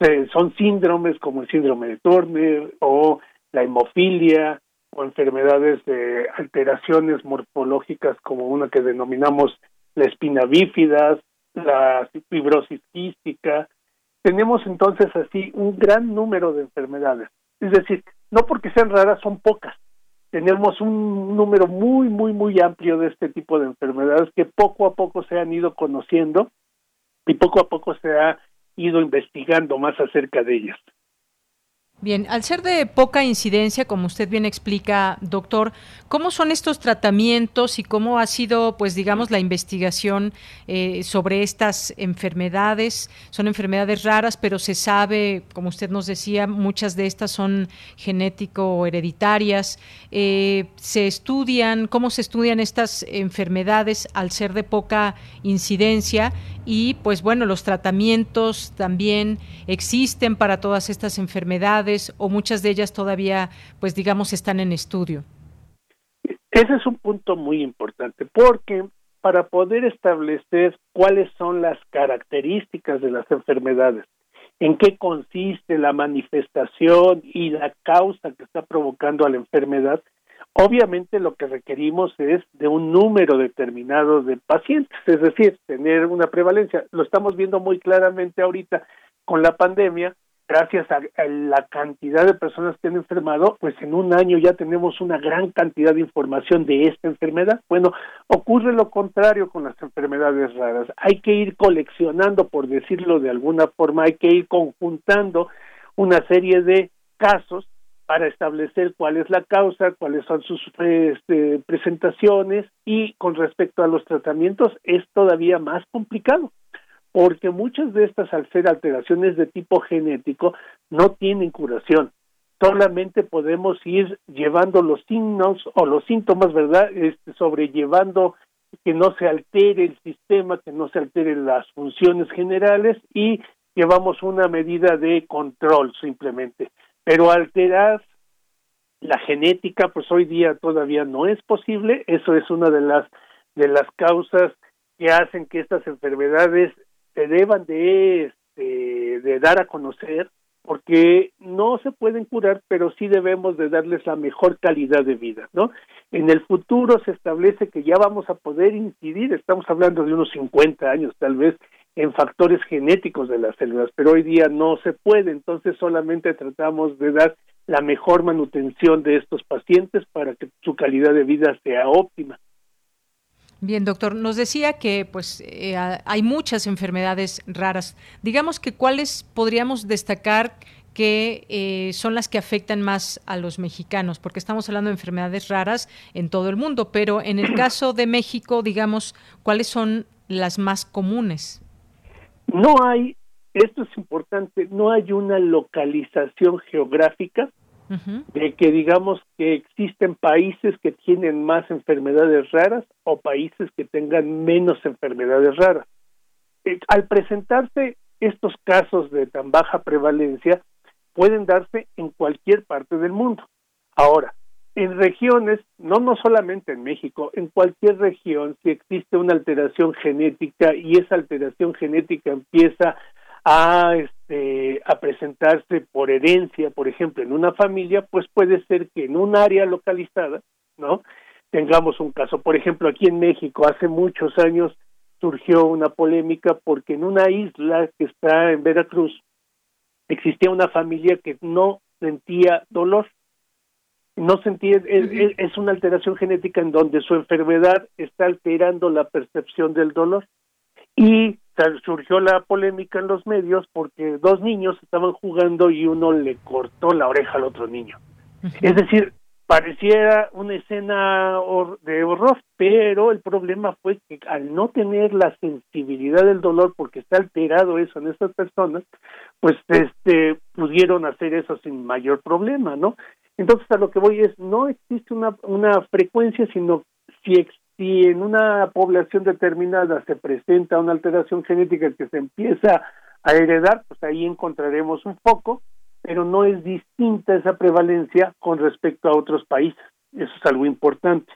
eh, son síndromes como el síndrome de Turner o la hemofilia o enfermedades de alteraciones morfológicas como una que denominamos la espina bífida, la fibrosis quística, tenemos entonces así un gran número de enfermedades. Es decir, no porque sean raras, son pocas. Tenemos un número muy, muy, muy amplio de este tipo de enfermedades que poco a poco se han ido conociendo y poco a poco se ha ido investigando más acerca de ellas. Bien, al ser de poca incidencia, como usted bien explica, doctor, ¿cómo son estos tratamientos y cómo ha sido, pues digamos, la investigación eh, sobre estas enfermedades? Son enfermedades raras, pero se sabe, como usted nos decía, muchas de estas son genético-hereditarias. Eh, ¿Se estudian, cómo se estudian estas enfermedades al ser de poca incidencia? Y, pues bueno, los tratamientos también existen para todas estas enfermedades o muchas de ellas todavía, pues digamos, están en estudio? Ese es un punto muy importante porque para poder establecer cuáles son las características de las enfermedades en qué consiste la manifestación y la causa que está provocando a la enfermedad, obviamente lo que requerimos es de un número determinado de pacientes, es decir, tener una prevalencia. Lo estamos viendo muy claramente ahorita con la pandemia, gracias a, la cantidad de personas que han enfermado, pues en un año ya tenemos una gran cantidad de información de esta enfermedad. Bueno, ocurre lo contrario con las enfermedades raras. Hay que ir coleccionando, por decirlo de alguna forma, hay que ir conjuntando una serie de casos para establecer cuál es la causa, cuáles son sus este, presentaciones y con respecto a los tratamientos es todavía más complicado porque muchas de estas al ser alteraciones de tipo genético no tienen curación. Solamente podemos ir llevando los signos o los síntomas, ¿verdad? Este, sobrellevando que no se altere el sistema, que no se alteren las funciones generales y llevamos una medida de control simplemente. Pero alterar la genética, pues hoy día todavía no es posible. Eso es una de las de las causas que hacen que estas enfermedades se deban de, este, de dar a conocer porque no se pueden curar, pero sí debemos de darles la mejor calidad de vida, ¿no? En el futuro se establece que ya vamos a poder incidir, estamos hablando de unos 50 años tal vez, en factores genéticos de las células, pero hoy día no se puede, entonces solamente tratamos de dar la mejor manutención de estos pacientes para que su calidad de vida sea óptima. Bien, doctor, nos decía que pues eh, hay muchas enfermedades raras. Digamos que cuáles podríamos destacar que eh, son las que afectan más a los mexicanos, porque estamos hablando de enfermedades raras en todo el mundo, pero en el caso de México, digamos, ¿cuáles son las más comunes? No hay, esto es importante, no hay una localización geográfica de que digamos que existen países que tienen más enfermedades raras o países que tengan menos enfermedades raras. Eh, al presentarse estos casos de tan baja prevalencia, pueden darse en cualquier parte del mundo. Ahora, en regiones, no, no solamente en México, en cualquier región, si existe una alteración genética y esa alteración genética empieza a, este, a presentarse por herencia, por ejemplo, en una familia, pues puede ser que en un área localizada, ¿no? Tengamos un caso. Por ejemplo, aquí en México, hace muchos años surgió una polémica porque en una isla que está en Veracruz existía una familia que no sentía dolor. No sentía, es, es una alteración genética en donde su enfermedad está alterando la percepción del dolor. Y surgió la polémica en los medios porque dos niños estaban jugando y uno le cortó la oreja al otro niño. Es decir, pareciera una escena de horror, pero el problema fue que al no tener la sensibilidad del dolor, porque está alterado eso en estas personas, pues este pudieron hacer eso sin mayor problema, ¿no? Entonces a lo que voy es no existe una una frecuencia, sino si si en una población determinada se presenta una alteración genética que se empieza a heredar, pues ahí encontraremos un foco, pero no es distinta esa prevalencia con respecto a otros países. Eso es algo importante.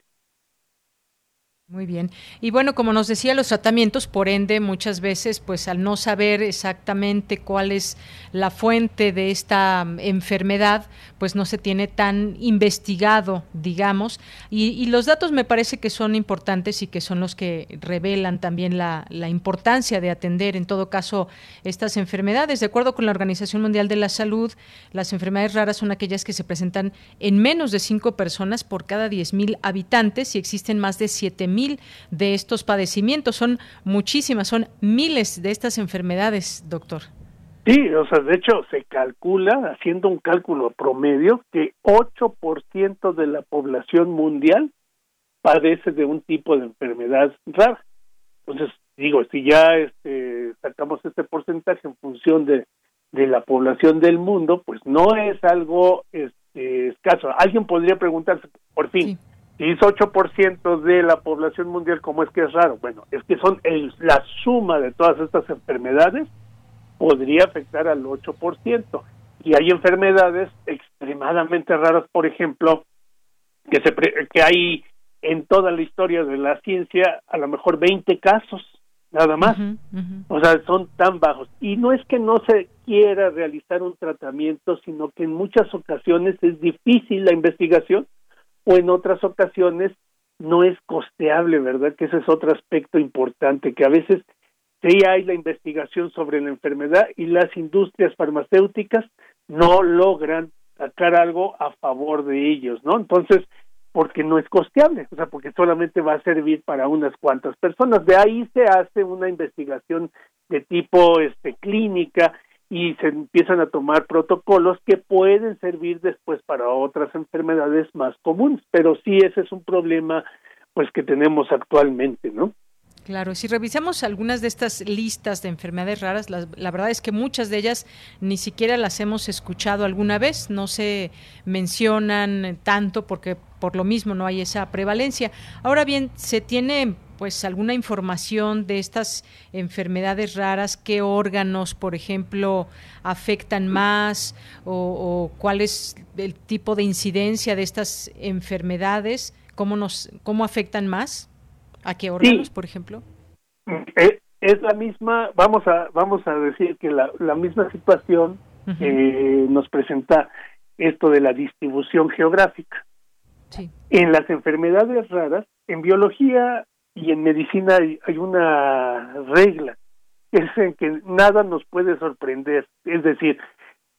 Muy bien. Y bueno, como nos decía, los tratamientos, por ende, muchas veces, pues al no saber exactamente cuál es la fuente de esta mm, enfermedad, pues no se tiene tan investigado, digamos. Y, los datos me parece que son importantes y que son los que revelan también la, la importancia de atender, en todo caso, estas enfermedades. De acuerdo con la Organización Mundial de la Salud, las enfermedades raras son aquellas que se presentan en menos de cinco personas por cada 10.000 habitantes y existen más de 7.000 de estos padecimientos. Son muchísimas, son miles de estas enfermedades, doctor. Sí, o sea, de hecho se calcula, haciendo un cálculo promedio, que 8% de la población mundial padece de un tipo de enfermedad rara. Entonces, digo, si ya este, sacamos este porcentaje en función de, de la población del mundo, pues no es algo este, escaso. Alguien podría preguntarse, por fin, si es 8% de la población mundial, ¿cómo es que es raro? Bueno, es que son la suma de todas estas enfermedades podría afectar al 8%. Y hay enfermedades extremadamente raras, por ejemplo, que, se que hay en toda la historia de la ciencia a lo mejor 20 casos nada más. O sea, son tan bajos. Y no es que no se quiera realizar un tratamiento, sino que en muchas ocasiones es difícil la investigación o en otras ocasiones no es costeable, ¿verdad? Que ese es otro aspecto importante, que a veces hay la investigación sobre la enfermedad y las industrias farmacéuticas no logran sacar algo a favor de ellos, ¿no? Entonces, porque no es costeable, o sea, porque solamente va a servir para unas cuantas personas. De ahí se hace una investigación de tipo este clínica y se empiezan a tomar protocolos que pueden servir después para otras enfermedades más comunes, pero sí ese es un problema pues que tenemos actualmente, ¿no? Claro, si revisamos algunas de estas listas de enfermedades raras, la, verdad es que muchas de ellas ni siquiera las hemos escuchado alguna vez, no se mencionan tanto porque por lo mismo no hay esa prevalencia. Ahora bien, se tiene pues alguna información de estas enfermedades raras, qué órganos, por ejemplo, afectan más o, cuál es el tipo de incidencia de estas enfermedades, cómo nos cómo afectan más. ¿A qué órganos, por ejemplo? Eh, es, la misma, vamos a, vamos a decir que la, la misma situación nos presenta esto de la distribución geográfica. En las enfermedades raras, en biología y en medicina hay, hay una regla, es en que nada nos puede sorprender. Es decir,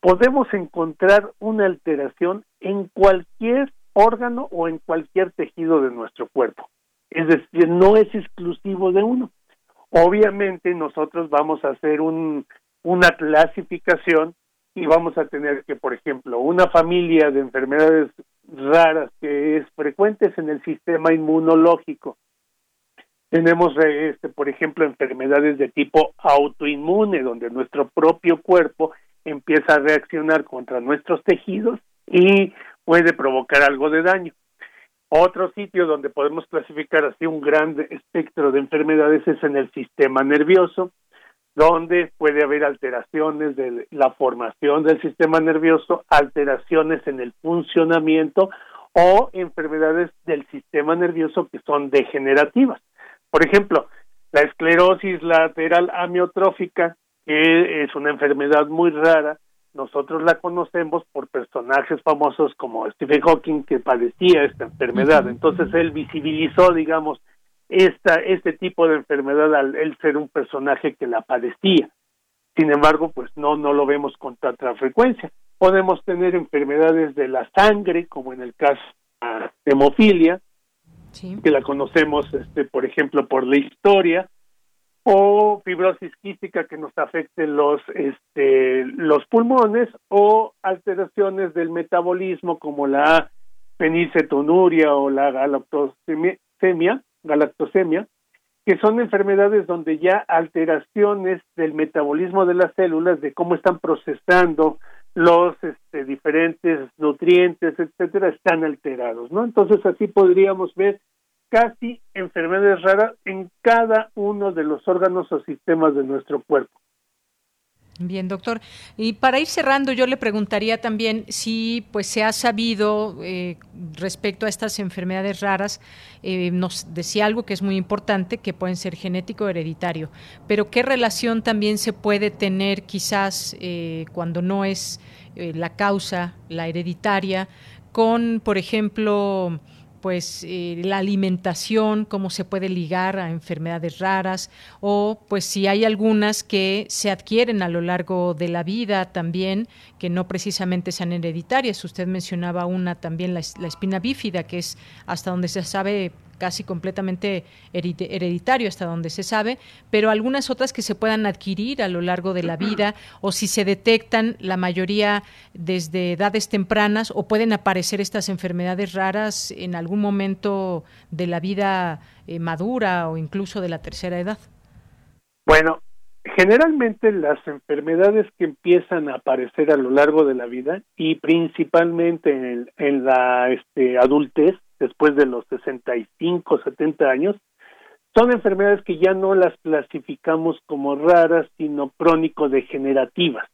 podemos encontrar una alteración en cualquier órgano o en cualquier tejido de nuestro cuerpo. Es decir, no es exclusivo de uno. Obviamente nosotros vamos a hacer un, una clasificación y vamos a tener que, por ejemplo, una familia de enfermedades raras que es frecuentes en el sistema inmunológico. Tenemos, este, por ejemplo, enfermedades de tipo autoinmune, donde nuestro propio cuerpo empieza a reaccionar contra nuestros tejidos y puede provocar algo de daño. Otro sitio donde podemos clasificar así un gran espectro de enfermedades es en el sistema nervioso, donde puede haber alteraciones de la formación del sistema nervioso, alteraciones en el funcionamiento o enfermedades del sistema nervioso que son degenerativas. Por ejemplo, la esclerosis lateral amiotrófica, que es una enfermedad muy rara, nosotros la conocemos por personajes famosos como Stephen Hawking que padecía esta enfermedad. Entonces él visibilizó, digamos, esta, este tipo de enfermedad al él ser un personaje que la padecía. Sin embargo, pues no, no lo vemos con tanta frecuencia. Podemos tener enfermedades de la sangre, como en el caso de la hemofilia, que la conocemos, este, por ejemplo, por la historia, o fibrosis quística que nos afecte los este los pulmones o alteraciones del metabolismo como la fenicetonuria o la galactosemia, galactosemia que son enfermedades donde ya alteraciones del metabolismo de las células de cómo están procesando los este, diferentes nutrientes, etcétera, están alterados, ¿no? Entonces así podríamos ver casi enfermedades raras en cada uno de los órganos o sistemas de nuestro cuerpo. Bien, doctor. Y para ir cerrando, yo le preguntaría también si pues se ha sabido eh, respecto a estas enfermedades raras, eh, nos decía algo que es muy importante, que pueden ser genético o hereditario, pero qué relación también se puede tener quizás eh, cuando no es la causa, la hereditaria, con, por ejemplo, pues eh, la alimentación, cómo se puede ligar a enfermedades raras o pues si hay algunas que se adquieren a lo largo de la vida también, que no precisamente sean hereditarias. Usted mencionaba una también, la, la espina bífida, que es hasta donde se sabe casi completamente hereditario hasta donde se sabe, pero algunas otras que se puedan adquirir a lo largo de la vida o si se detectan la mayoría desde edades tempranas o pueden aparecer estas enfermedades raras en algún momento de la vida eh, madura o incluso de la tercera edad. Bueno, generalmente las enfermedades que empiezan a aparecer a lo largo de la vida y principalmente en, en la este, adultez después de los 65, 70 años, son enfermedades que ya no las clasificamos como raras, sino crónico-degenerativas.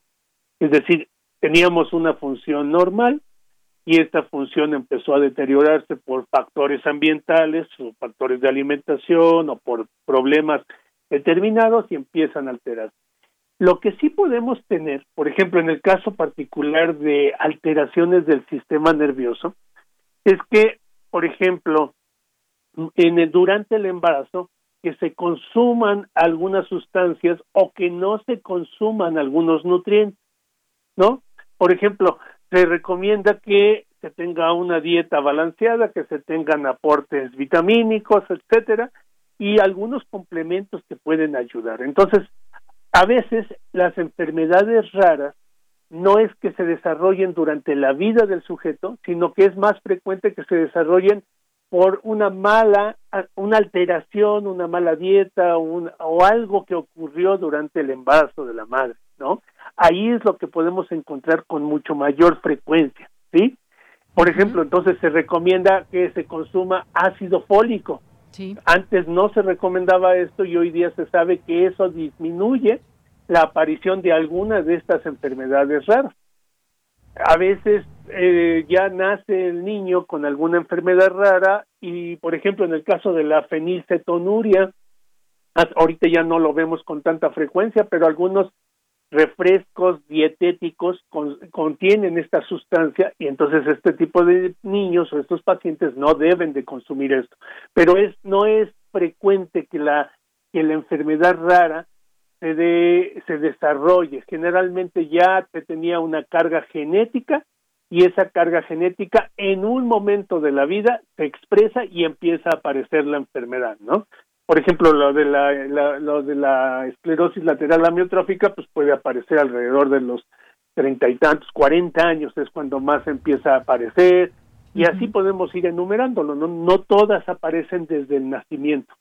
Es decir, teníamos una función normal y esta función empezó a deteriorarse por factores ambientales o factores de alimentación o por problemas determinados y empiezan a alterarse. Lo que sí podemos tener, por ejemplo, en el caso particular de alteraciones del sistema nervioso, es que, por ejemplo, en el, durante el embarazo, que se consuman algunas sustancias o que no se consuman algunos nutrientes, ¿no? Por ejemplo, se recomienda que se tenga una dieta balanceada, que se tengan aportes vitamínicos, etcétera, y algunos complementos que pueden ayudar. Entonces, a veces las enfermedades raras no es que se desarrollen durante la vida del sujeto, sino que es más frecuente que se desarrollen por una mala, una alteración, una mala dieta o algo que ocurrió durante el embarazo de la madre, ¿no? Ahí es lo que podemos encontrar con mucho mayor frecuencia, ¿sí? Por ejemplo, entonces se recomienda que se consuma ácido fólico. Antes no se recomendaba esto y hoy día se sabe que eso disminuye la aparición de algunas de estas enfermedades raras. A veces eh, ya nace el niño con alguna enfermedad rara y, por ejemplo, en el caso de la fenilcetonuria, ahorita ya no lo vemos con tanta frecuencia, pero algunos refrescos dietéticos contienen esta sustancia y entonces este tipo de niños o estos pacientes no deben de consumir esto. Pero es no es frecuente que la que la enfermedad rara se de, se desarrolle. Generalmente ya te tenía una carga genética y esa carga genética en un momento de la vida se expresa y empieza a aparecer la enfermedad, ¿no? Por ejemplo, lo de la, lo de la esclerosis lateral amiotrófica, pues puede aparecer alrededor de los treinta y tantos, cuarenta años es cuando más empieza a aparecer y así podemos ir enumerándolo, ¿no? No todas aparecen desde el nacimiento.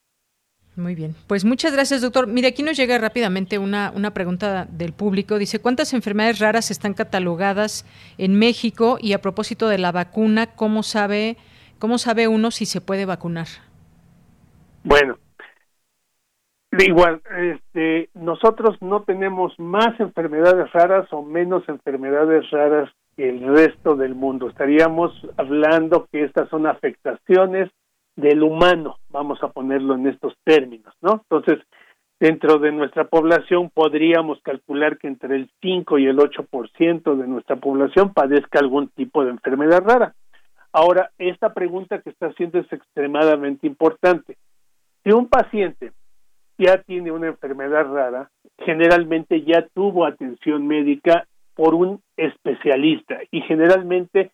Muy bien, pues muchas gracias, doctor. Mire, aquí nos llega rápidamente una, una pregunta del público. Dice, ¿cuántas enfermedades raras están catalogadas en México? Y a propósito de la vacuna, ¿cómo sabe, cómo sabe uno si se puede vacunar? Bueno, Igual, este, nosotros no tenemos más enfermedades raras o menos enfermedades raras que el resto del mundo. Estaríamos hablando que estas son afectaciones del humano, vamos a ponerlo en estos términos, ¿no? Entonces, dentro de nuestra población podríamos calcular que entre el 5 y el 8% de nuestra población padezca algún tipo de enfermedad rara. Ahora, esta pregunta que está haciendo es extremadamente importante. Si un paciente ya tiene una enfermedad rara, generalmente ya tuvo atención médica por un especialista y generalmente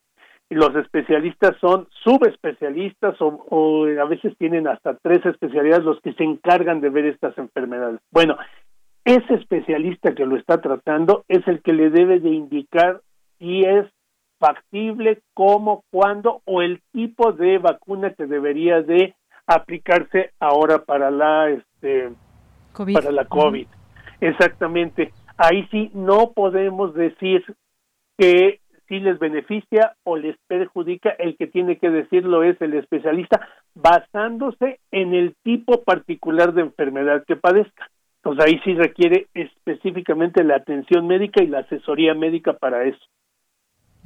los especialistas son subespecialistas o, a veces tienen hasta tres especialidades los que se encargan de ver estas enfermedades. Bueno, ese especialista que lo está tratando es el que le debe de indicar si es factible, cómo, cuándo o el tipo de vacuna que debería de aplicarse ahora para la este para la COVID. Exactamente. Ahí sí no podemos decir que si les beneficia o les perjudica, el que tiene que decirlo es el especialista basándose en el tipo particular de enfermedad que padezca. Entonces ahí sí requiere específicamente la atención médica y la asesoría médica para eso.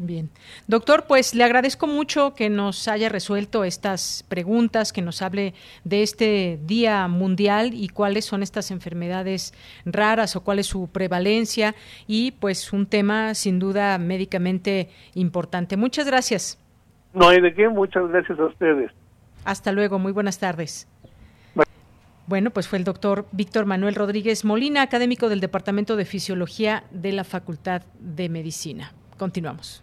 Bien. Doctor, pues le agradezco mucho que nos haya resuelto estas preguntas, que nos hable de este Día Mundial y cuáles son estas enfermedades raras o cuál es su prevalencia y pues un tema sin duda médicamente importante. Muchas gracias. No hay de qué, muchas gracias a ustedes. Hasta luego, muy buenas tardes. Bueno, pues fue el doctor Víctor Manuel Rodríguez Molina, académico del Departamento de Fisiología de la Facultad de Medicina. Continuamos.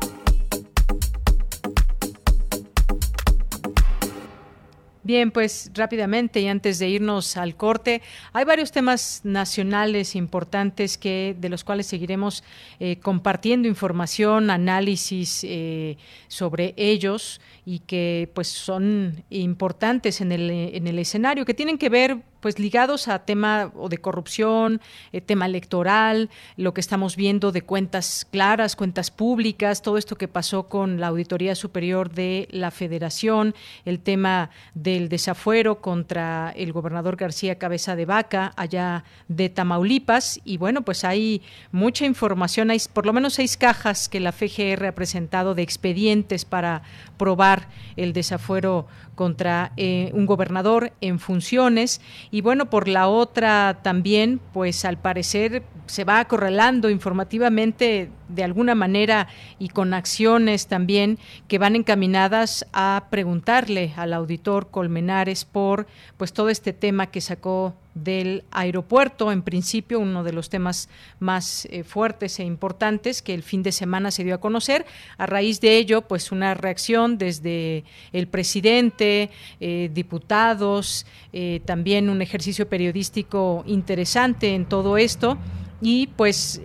Bien, pues rápidamente y antes de irnos al corte, hay varios temas nacionales importantes que de los cuales seguiremos eh, compartiendo información, análisis eh, sobre ellos y que pues son importantes en el, en el escenario, que tienen que ver pues ligados a tema o de corrupción, eh, tema electoral, lo que estamos viendo de cuentas claras, cuentas públicas, todo esto que pasó con la Auditoría Superior de la Federación, el tema del desafuero contra el gobernador García Cabeza de Vaca allá de Tamaulipas. Y bueno, pues hay mucha información, hay por lo menos seis cajas que la FGR ha presentado de expedientes para probar el desafuero contra eh, un gobernador en funciones. Y bueno, por la otra también, pues al parecer se va acorralando informativamente de alguna manera y con acciones también que van encaminadas a preguntarle al auditor Colmenares por pues todo este tema que sacó del aeropuerto, en principio uno de los temas más eh, fuertes e importantes que el fin de semana se dio a conocer. A raíz de ello, pues una reacción desde el presidente, eh, diputados, eh, también un ejercicio periodístico interesante en todo esto y pues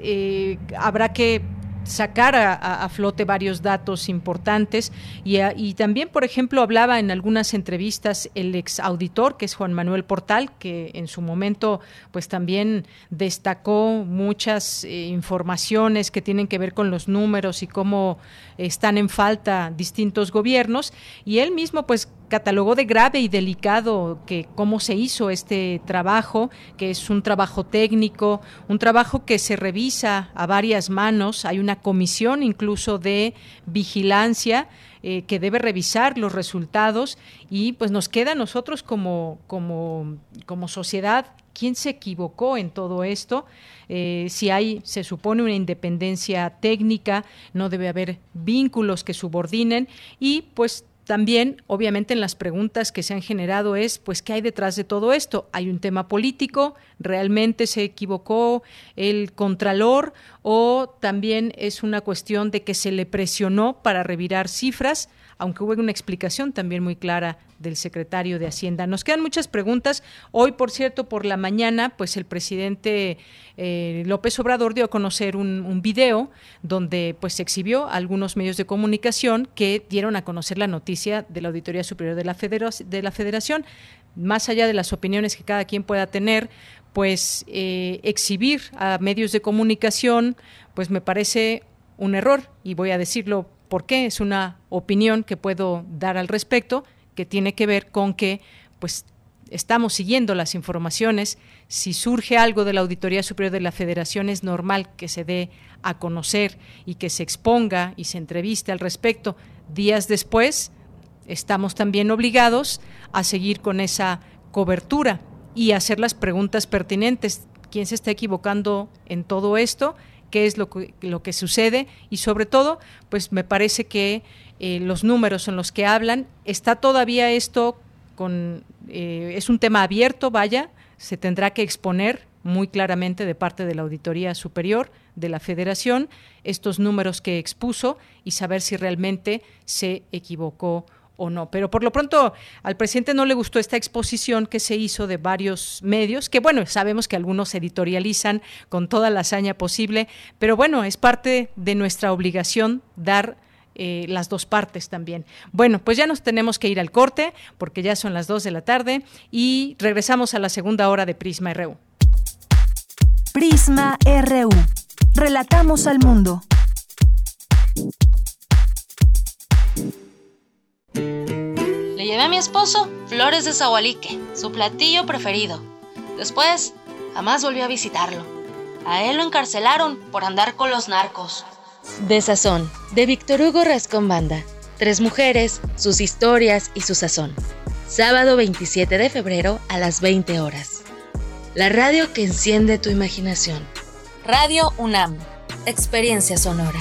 habrá que sacar a, flote varios datos importantes. Y, y, también, por ejemplo, hablaba en algunas entrevistas el ex auditor, que es Juan Manuel Portal, que en su momento pues también destacó muchas eh, informaciones que tienen que ver con los números y cómo están en falta distintos gobiernos. Y él mismo pues catalogó de grave y delicado que cómo se hizo este trabajo, que es un trabajo técnico, un trabajo que se revisa a varias manos, hay una comisión incluso de vigilancia eh, que debe revisar los resultados y pues nos queda a nosotros como, como, como sociedad quién se equivocó en todo esto. Eh, si hay, se supone, una independencia técnica, no debe haber vínculos que subordinen y pues también, obviamente, en las preguntas que se han generado es, pues, ¿qué hay detrás de todo esto? ¿Hay un tema político? ¿Realmente se equivocó el contralor? ¿O también es una cuestión de que se le presionó para revirar cifras? Aunque hubo una explicación también muy clara del secretario de Hacienda. Nos quedan muchas preguntas. Hoy, por cierto, por la mañana, pues el presidente eh, López Obrador dio a conocer un, video donde pues se exhibió algunos medios de comunicación que dieron a conocer la noticia de la Auditoría Superior de la, de la Federación. Más allá de las opiniones que cada quien pueda tener, pues eh, exhibir a medios de comunicación, pues me parece un error y voy a decirlo ¿Por qué? Es una opinión que puedo dar al respecto, que tiene que ver con que pues estamos siguiendo las informaciones. Si surge algo de la Auditoría Superior de la Federación, es normal que se dé a conocer y que se exponga y se entreviste al respecto. Días después, estamos también obligados a seguir con esa cobertura y hacer las preguntas pertinentes. ¿Quién se está equivocando en todo esto? Qué es lo que, lo que sucede y sobre todo, pues me parece que eh, los números en los que hablan, está todavía esto con, eh, es un tema abierto, vaya, se tendrá que exponer muy claramente de parte de la Auditoría Superior de la Federación estos números que expuso y saber si realmente se equivocó o no. Pero por lo pronto al presidente no le gustó esta exposición que se hizo de varios medios, que bueno, sabemos que algunos editorializan con toda la hazaña posible, pero bueno, es parte de nuestra obligación dar eh, las dos partes también. Bueno, pues ya nos tenemos que ir al corte porque ya son las dos de la tarde y regresamos a la segunda hora de Prisma RU. Prisma RU. Relatamos al mundo. Le llevé a mi esposo flores de zahualique, su platillo preferido. Después, jamás volvió a visitarlo. A él lo encarcelaron por andar con los narcos. De Sazón, de Víctor Hugo Rascón Banda. Tres mujeres, sus historias y su sazón. Sábado 27 de febrero a las 20 horas. La radio que enciende tu imaginación. Radio UNAM. Experiencia sonora.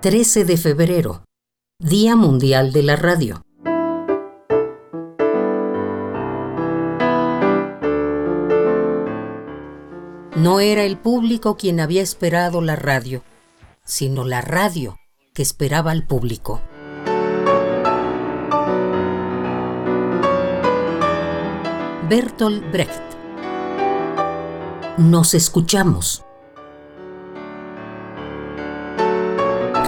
13 de febrero, Día Mundial de la Radio. No era el público quien había esperado la radio, sino la radio que esperaba al público. Bertolt Brecht. Nos escuchamos.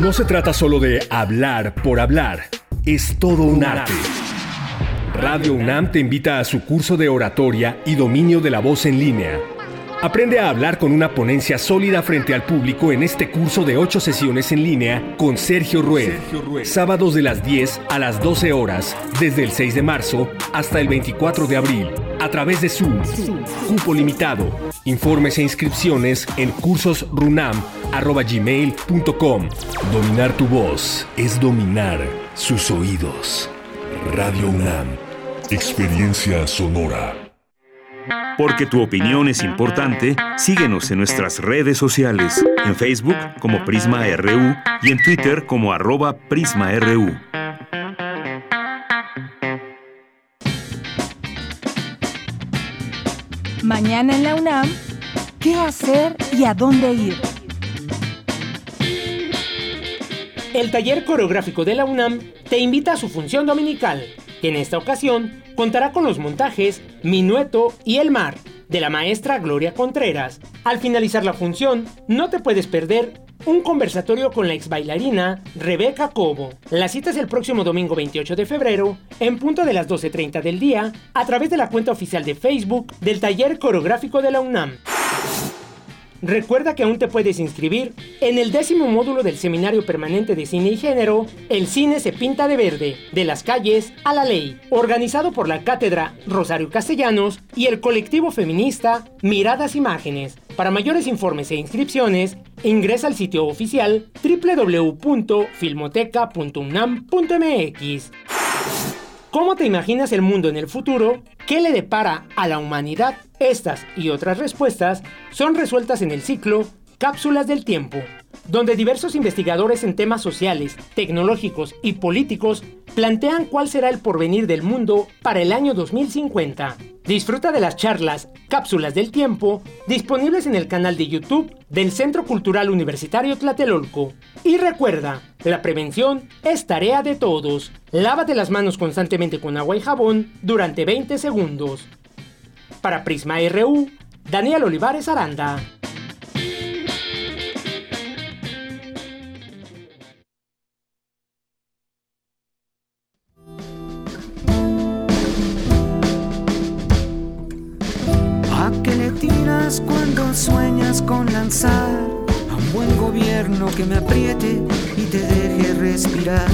No se trata solo de hablar por hablar, es todo un arte. Radio UNAM te invita a su curso de oratoria y dominio de la voz en línea. Aprende a hablar con una ponencia sólida frente al público en este curso de 8 sesiones en línea con Sergio Rued. Sábados de las 10 a las 12 horas, desde el 6 de marzo hasta el 24 de abril, a través de Zoom. Cupo limitado. Informes e inscripciones en cursosrunam.gmail.com. Dominar tu voz es dominar sus oídos. Radio UNAM. Experiencia sonora. Porque tu opinión es importante, síguenos en nuestras redes sociales, en Facebook como Prisma RU y en Twitter como arroba PrismaRU. Mañana en la UNAM, ¿qué hacer y a dónde ir? El taller coreográfico de la UNAM te invita a su función dominical, que en esta ocasión contará con los montajes Minueto y El Mar, de la maestra Gloria Contreras. Al finalizar la función, no te puedes perder un conversatorio con la ex bailarina Rebeca Cobo. La cita es el próximo domingo 28 de febrero, en punto de las 12.30 del día, a través de la cuenta oficial de Facebook del Taller Coreográfico de la UNAM. Recuerda que aún te puedes inscribir en el décimo módulo del Seminario Permanente de Cine y Género, El Cine se pinta de verde, de las calles a la ley, organizado por la Cátedra Rosario Castellanos y el colectivo feminista Miradas Imágenes. Para mayores informes e inscripciones, ingresa al sitio oficial www.filmoteca.unam.mx. ¿Cómo te imaginas el mundo en el futuro? ¿Qué le depara a la humanidad? Estas y otras respuestas son resueltas en el ciclo Cápsulas del Tiempo, donde diversos investigadores en temas sociales, tecnológicos y políticos plantean cuál será el porvenir del mundo para el año 2050. Disfruta de las charlas Cápsulas del Tiempo disponibles en el canal de YouTube del Centro Cultural Universitario Tlatelolco. Y recuerda, la prevención es tarea de todos. Lávate las manos constantemente con agua y jabón durante 20 segundos. Para Prisma RU, Daniel Olivares Aranda. Cuando sueñas con lanzar a un buen gobierno que me apriete y te deje respirar?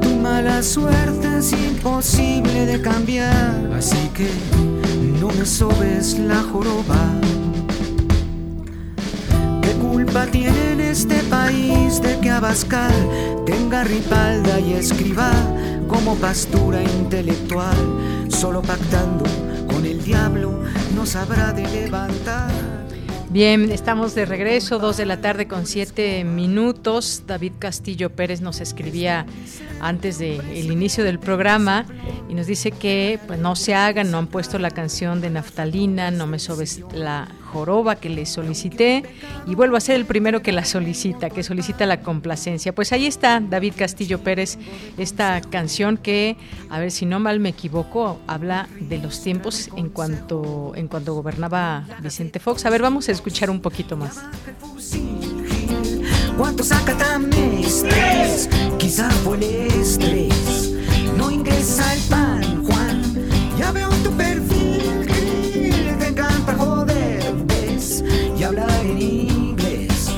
Tu mala suerte es imposible de cambiar, así que no me sobes la joroba. ¿Qué culpa tiene en este país de que Abascal tenga ripalda y escriba como pastura intelectual? Solo pactando el diablo no sabrá de levantar. Bien, estamos de regreso, dos de la tarde con siete minutos. David Castillo Pérez nos escribía antes del inicio del programa y nos dice que pues, no se hagan, no han puesto la canción de Naftalina, no me sobes la joroba que le solicité y vuelvo a ser el primero que la solicita, que solicita la complacencia. Pues ahí está David Castillo Pérez, esta canción que, a ver si no mal me equivoco, habla de los tiempos en cuanto, en cuanto gobernaba Vicente Fox. A ver, vamos a escuchar un poquito más. Y hablar en inglés.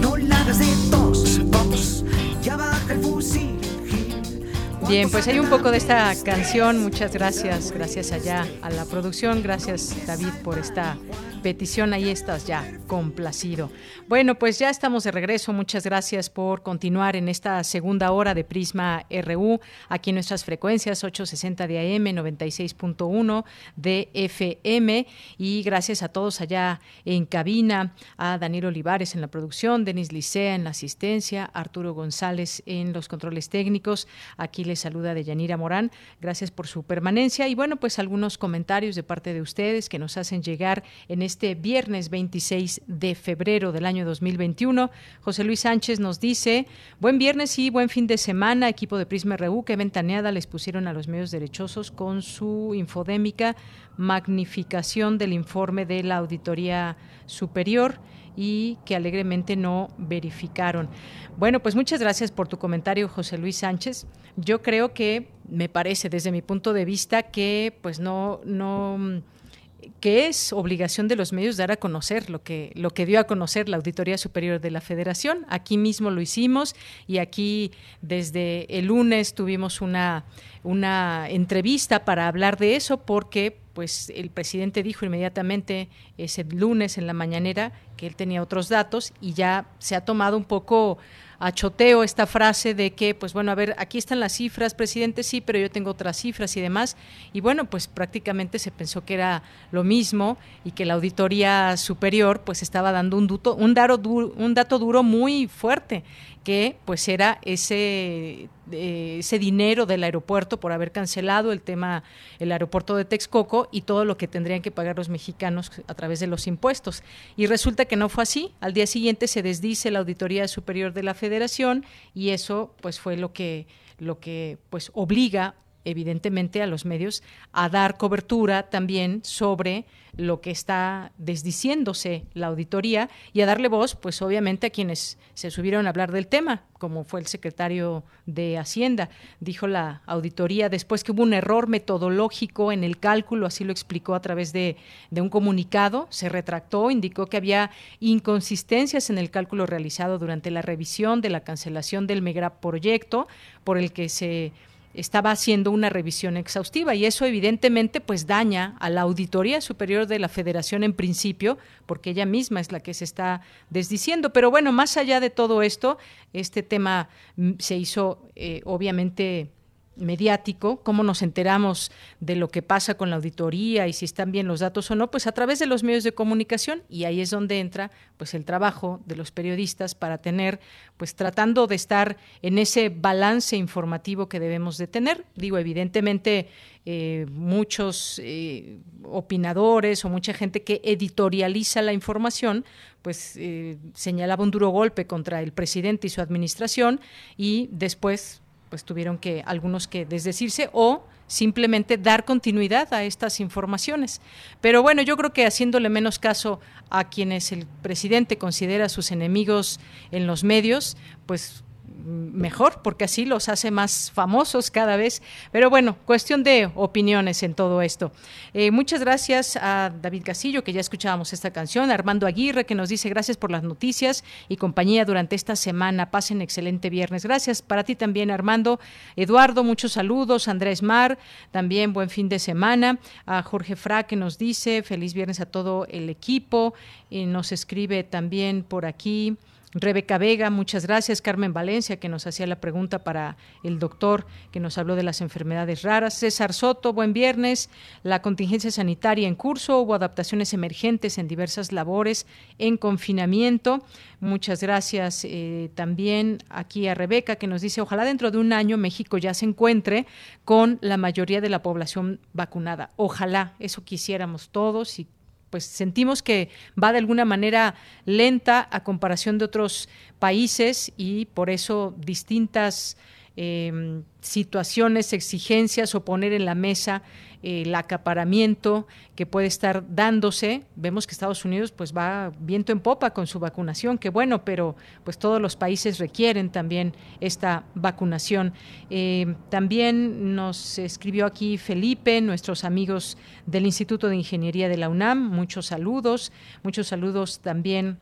No la hagas de tos, Fox. Ya baja el fusil. Bien, pues hay un poco de esta canción. Muchas gracias, gracias allá a la producción. Gracias David por esta petición, ahí estás ya, complacido. Bueno, pues ya estamos de regreso. Muchas gracias por continuar en esta segunda hora de Prisma RU, aquí en nuestras frecuencias 860 de AM, 96.1 de FM. Y gracias a todos allá en cabina, a Daniel Olivares en la producción, Denis Licea en la asistencia, Arturo González en los controles técnicos. Aquí les saluda de Yanira Morán. Gracias por su permanencia. Y bueno, pues algunos comentarios de parte de ustedes que nos hacen llegar en este viernes 26 de febrero del año 2021. José Luis Sánchez nos dice, buen viernes y buen fin de semana, equipo de Prisma RU, que ventaneada les pusieron a los medios derechosos con su infodémica magnificación del informe de la Auditoría Superior y que alegremente no verificaron. Bueno, pues muchas gracias por tu comentario, José Luis Sánchez. Yo creo que me parece desde mi punto de vista que pues no no que es obligación de los medios dar a conocer lo que, lo que dio a conocer la Auditoría Superior de la Federación. Aquí mismo lo hicimos y aquí desde el lunes tuvimos una, una entrevista para hablar de eso porque pues el presidente dijo inmediatamente ese lunes en la mañanera que él tenía otros datos y ya se ha tomado un poco achoteo esta frase de que, pues bueno, a ver, aquí están las cifras, presidente, sí, pero yo tengo otras cifras y demás. Y bueno, pues prácticamente se pensó que era lo mismo y que la auditoría superior pues estaba dando un, duto, un, un dato duro muy fuerte que pues era ese, eh, ese dinero del aeropuerto por haber cancelado el tema, el aeropuerto de Texcoco y todo lo que tendrían que pagar los mexicanos a través de los impuestos. Y resulta que no fue así. Al día siguiente se desdice la Auditoría Superior de la Federación y eso pues fue lo que, lo que pues obliga evidentemente a los medios a dar cobertura también sobre lo que está desdiciéndose la auditoría y a darle voz, pues obviamente a quienes se subieron a hablar del tema, como fue el secretario de Hacienda. Dijo la auditoría después que hubo un error metodológico en el cálculo, así lo explicó a través de, de un comunicado, se retractó, indicó que había inconsistencias en el cálculo realizado durante la revisión de la cancelación del megaproyecto por el que se estaba haciendo una revisión exhaustiva y eso evidentemente pues daña a la Auditoría Superior de la Federación en principio, porque ella misma es la que se está desdiciendo. Pero bueno, más allá de todo esto, este tema mm, se hizo eh, obviamente mediático, cómo nos enteramos de lo que pasa con la auditoría y si están bien los datos o no, pues a través de los medios de comunicación y ahí es donde entra pues el trabajo de los periodistas para tener pues tratando de estar en ese balance informativo que debemos de tener. Digo, evidentemente eh, muchos eh, opinadores o mucha gente que editorializa la información, pues eh, señalaba un duro golpe contra el presidente y su administración y después pues tuvieron que algunos que desdecirse o simplemente dar continuidad a estas informaciones. Pero bueno, yo creo que haciéndole menos caso a quienes el presidente considera sus enemigos en los medios, pues mejor, porque así los hace más famosos cada vez. Pero bueno, cuestión de opiniones en todo esto. Eh, muchas gracias a David Casillo, que ya escuchábamos esta canción, Armando Aguirre, que nos dice gracias por las noticias y compañía durante esta semana. Pasen excelente viernes. Gracias para ti también, Armando. Eduardo, muchos saludos. Andrés Mar, también buen fin de semana. A Jorge Fra, que nos dice feliz viernes a todo el equipo. Y nos escribe también por aquí. Rebeca Vega, muchas gracias. Carmen Valencia, que nos hacía la pregunta para el doctor, que nos habló de las enfermedades raras. César Soto, buen viernes. La contingencia sanitaria en curso, hubo adaptaciones emergentes en diversas labores en confinamiento. Muchas gracias eh, también aquí a Rebeca, que nos dice, ojalá dentro de un año México ya se encuentre con la mayoría de la población vacunada. Ojalá, eso quisiéramos todos y pues sentimos que va de alguna manera lenta a comparación de otros países y por eso distintas eh, situaciones, exigencias o poner en la mesa eh, el acaparamiento que puede estar dándose. Vemos que Estados Unidos pues va viento en popa con su vacunación, que bueno, pero pues todos los países requieren también esta vacunación. Eh, también nos escribió aquí Felipe, nuestros amigos del Instituto de Ingeniería de la UNAM, muchos saludos, muchos saludos también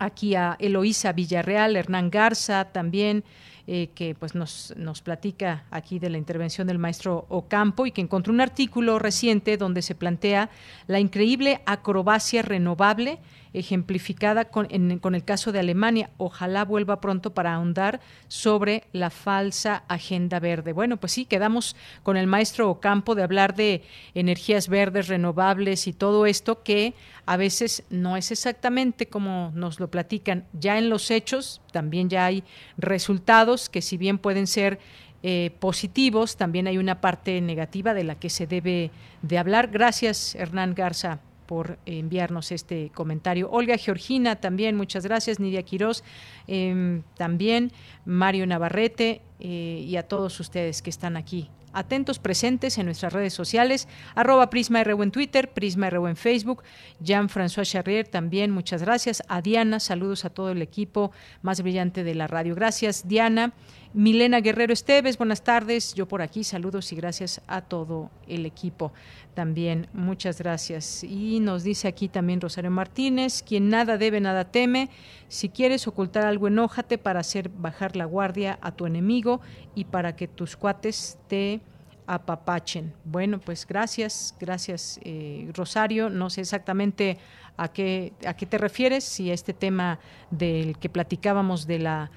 aquí a Eloísa Villarreal, Hernán Garza también. Eh, que pues nos, nos platica aquí de la intervención del maestro Ocampo y que encontró un artículo reciente donde se plantea la increíble acrobacia renovable ejemplificada con, con, el caso de Alemania. Ojalá vuelva pronto para ahondar sobre la falsa agenda verde. Bueno, pues sí, quedamos con el maestro Ocampo de hablar de energías verdes, renovables y todo esto que a veces no es exactamente como nos lo platican. Ya en los hechos también ya hay resultados que si bien pueden ser eh, positivos, también hay una parte negativa de la que se debe de hablar. Gracias, Hernán Garza por enviarnos este comentario. Olga Georgina también, muchas gracias. Nidia Quirós em, también, Mario Navarrete eh, y a todos ustedes que están aquí atentos, presentes en nuestras redes sociales, arroba Prisma en Twitter, Prisma en Facebook, Jean-François Charrier también, muchas gracias. A Diana, saludos a todo el equipo más brillante de la radio. Gracias, Diana. Milena Guerrero Esteves, buenas tardes. Yo por aquí, saludos y gracias a todo el equipo también. Muchas gracias. Y nos dice aquí también Rosario Martínez, quien nada debe, nada teme. Si quieres ocultar algo, enójate para hacer bajar la guardia a tu enemigo y para que tus cuates te apapachen. Bueno, pues gracias, gracias eh, Rosario. No sé exactamente a qué, a qué te refieres, si a este tema del que platicábamos de la